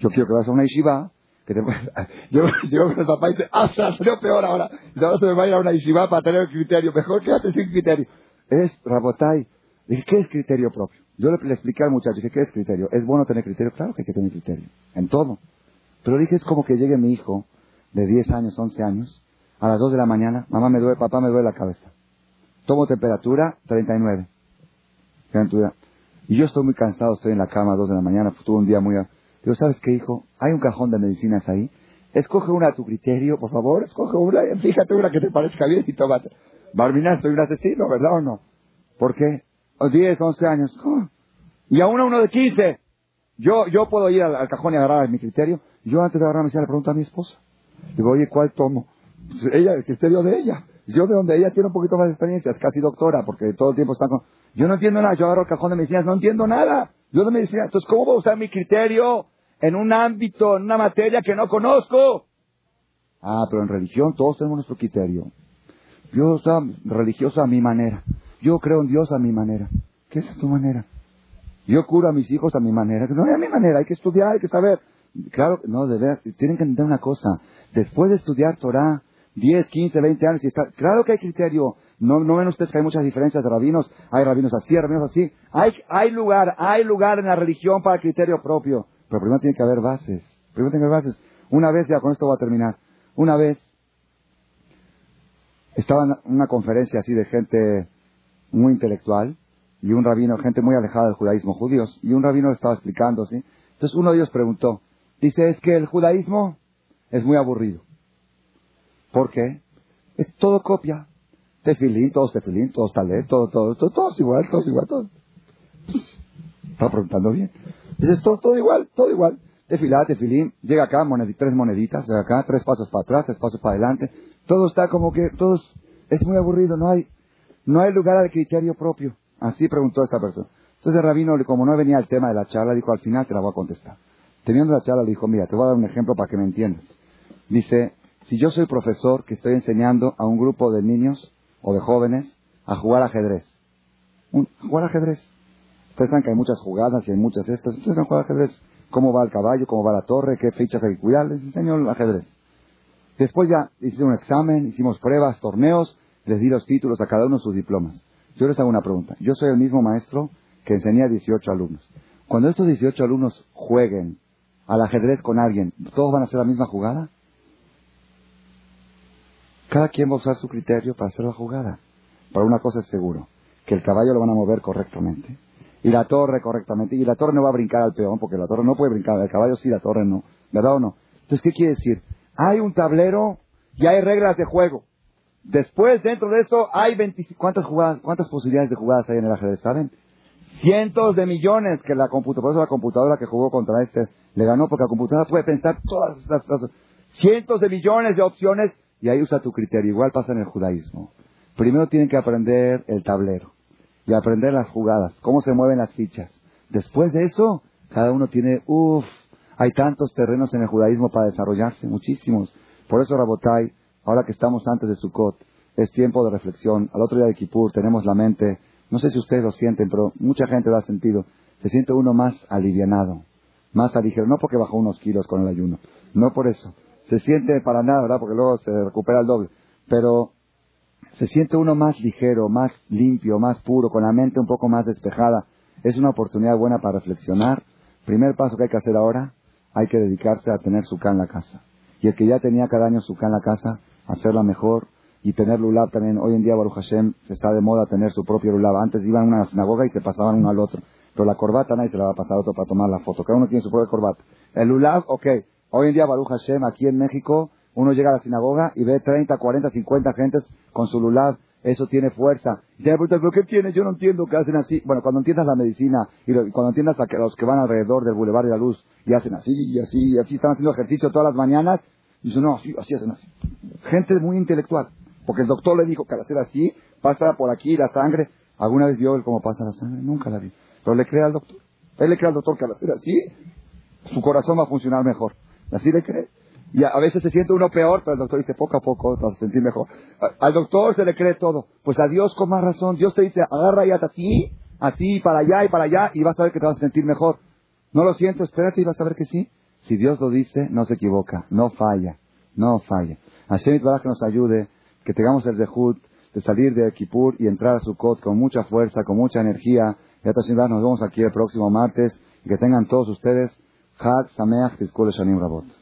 Speaker 1: Yo quiero que vayas a una yeshiva que te... <laughs> yo, yo con el papá y dice, ah, salió peor ahora. Y se me va a ir a una yeshiva para tener criterio. Mejor quédate sin criterio. Es Rabotai. Dije, ¿qué es criterio propio? Yo le, le expliqué al muchacho, dije, ¿qué es criterio? ¿Es bueno tener criterio? Claro que hay que tener criterio. En todo. Pero dije, es como que llegue mi hijo de 10 años, 11 años, a las 2 de la mañana, mamá me duele, papá me duele la cabeza. Tomo temperatura, 39. Temperatura. Y yo estoy muy cansado, estoy en la cama a 2 de la mañana, tuve un día muy... Digo, ¿sabes qué, hijo? Hay un cajón de medicinas ahí. Escoge una a tu criterio, por favor. Escoge una, fíjate una que te parezca bien y tómate. Barminar, soy un asesino, ¿verdad o no? ¿Por qué? 10, 11 años. Y a uno, de 15. Yo, yo puedo ir al, cajón y agarrar mi criterio. Yo antes de agarrar mi le pregunto a mi esposa. Digo, oye, ¿cuál tomo? Pues ella, el criterio de ella. Yo de donde ella tiene un poquito más de experiencia, es casi doctora, porque todo el tiempo está con... Yo no entiendo nada, yo agarro el cajón de medicinas, no entiendo nada. Yo de medicina, entonces, ¿cómo voy a usar mi criterio en un ámbito, en una materia que no conozco? Ah, pero en religión todos tenemos nuestro criterio. Yo soy religiosa a mi manera. Yo creo en Dios a mi manera. ¿Qué es tu manera? Yo curo a mis hijos a mi manera. No es a mi manera, hay que estudiar, hay que saber. Claro, no, de tienen que entender una cosa. Después de estudiar Torah, 10, 15, 20 años, y claro que hay criterio. No, no ven ustedes que hay muchas diferencias de rabinos. Hay rabinos así, rabinos así. Hay, hay lugar, hay lugar en la religión para criterio propio. Pero primero tiene que haber bases. Primero tiene que haber bases. Una vez, ya con esto voy a terminar. Una vez, estaba en una conferencia así de gente muy intelectual, y un rabino, gente muy alejada del judaísmo, judíos, y un rabino le estaba explicando, ¿sí? Entonces uno de ellos preguntó, dice, es que el judaísmo es muy aburrido. ¿Por qué? Es todo copia. Tefilín, todos tefilín, todos todo, todo, todo, todos igual, todos igual, todos. Está preguntando bien. Dice, todo, todo igual, todo igual. Tefilá, tefilín, llega acá, tres moneditas, llega acá, tres pasos para atrás, tres pasos para adelante. Todo está como que, todos, es muy aburrido, no hay, no hay lugar al criterio propio. Así preguntó esta persona. Entonces el rabino, como no venía el tema de la charla, dijo, al final te la voy a contestar. Teniendo la charla, le dijo, mira, te voy a dar un ejemplo para que me entiendas. Dice, si yo soy profesor que estoy enseñando a un grupo de niños o de jóvenes a jugar ajedrez. a jugar ajedrez. Ustedes saben que hay muchas jugadas y hay muchas estas. Entonces a jugar ajedrez. ¿Cómo va el caballo? ¿Cómo va la torre? ¿Qué fichas hay que cuidar? Les enseño el ajedrez. Después ya hicimos un examen, hicimos pruebas, torneos, les di los títulos a cada uno sus diplomas. Yo les hago una pregunta. Yo soy el mismo maestro que enseñé a 18 alumnos. Cuando estos 18 alumnos jueguen al ajedrez con alguien, ¿todos van a hacer la misma jugada? Cada quien va a usar su criterio para hacer la jugada. Pero una cosa es seguro, que el caballo lo van a mover correctamente. Y la torre correctamente. Y la torre no va a brincar al peón, porque la torre no puede brincar. El caballo sí, la torre no. ¿Verdad o no? Entonces, ¿qué quiere decir? Hay un tablero y hay reglas de juego. Después, dentro de eso, hay 20, ¿cuántas jugadas, cuántas posibilidades de jugadas hay en el ajedrez? ¿Saben? Cientos de millones que la computadora, por eso la computadora que jugó contra este le ganó, porque la computadora puede pensar todas estas cosas. Cientos de millones de opciones y ahí usa tu criterio. Igual pasa en el judaísmo. Primero tienen que aprender el tablero y aprender las jugadas, cómo se mueven las fichas. Después de eso, cada uno tiene, uff, hay tantos terrenos en el judaísmo para desarrollarse, muchísimos. Por eso, Rabotai, ahora que estamos antes de Sukkot, es tiempo de reflexión. Al otro día de Kippur tenemos la mente, no sé si ustedes lo sienten, pero mucha gente lo ha sentido. Se siente uno más alivianado, más aligerado, no porque bajó unos kilos con el ayuno, no por eso. se siente para nada, ¿verdad? Porque luego se recupera el doble. Pero se siente uno más ligero, más limpio, más puro, con la mente un poco más despejada. Es una oportunidad buena para reflexionar. Primer paso que hay que hacer ahora, hay que dedicarse a tener su en la casa. Y el que ya tenía cada año su en la casa, hacerla mejor y tener lulab también. Hoy en día, Baruch Hashem, está de moda tener su propio lulab. Antes iban a una sinagoga y se pasaban uno al otro. Pero la corbata nadie se la va a pasar a otro para tomar la foto. Cada uno tiene su propia corbata. El lulab, ok. Hoy en día, Baruch Hashem, aquí en México, uno llega a la sinagoga y ve 30, 40, 50 gentes con su lulab. Eso tiene fuerza. Y te preguntas, ¿pero qué tiene? Yo no entiendo que hacen así. Bueno, cuando entiendas la medicina y cuando entiendas a los que van alrededor del Boulevard de la Luz y hacen así y así y así, están haciendo ejercicio todas las mañanas, y no, así, así hacen así. Gente muy intelectual. Porque el doctor le dijo que al hacer así, pasa por aquí la sangre. ¿Alguna vez vio él cómo pasa la sangre? Nunca la vi. Pero le cree al doctor. Él le cree al doctor que al hacer así, su corazón va a funcionar mejor. Así le cree. Y a, veces se siente uno peor, pero el doctor dice poco a poco vas a sentir mejor. al doctor se le cree todo. Pues a Dios con más razón. Dios te dice, agarra y haz así, así, para allá y para allá, y vas a ver que te vas a sentir mejor. No lo siento, espérate y vas a ver que sí. Si Dios lo dice, no se equivoca, no falla, no falla. Hashem que nos ayude, que tengamos el dejud de salir de Kippur y entrar a Sukkot con mucha fuerza, con mucha energía. Y hasta nos vemos aquí el próximo martes y que tengan todos ustedes Sameach Rabot.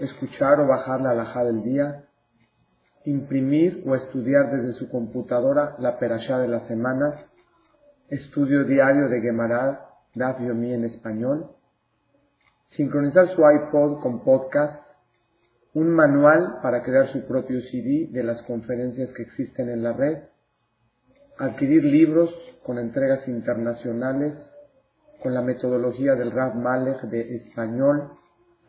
Speaker 2: escuchar o bajar la alajá del día, imprimir o estudiar desde su computadora la perashá de las semanas, estudio diario de Gemara, Daf Yomi en español, sincronizar su iPod con podcast, un manual para crear su propio CD de las conferencias que existen en la red, adquirir libros con entregas internacionales, con la metodología del Rav Malek de español,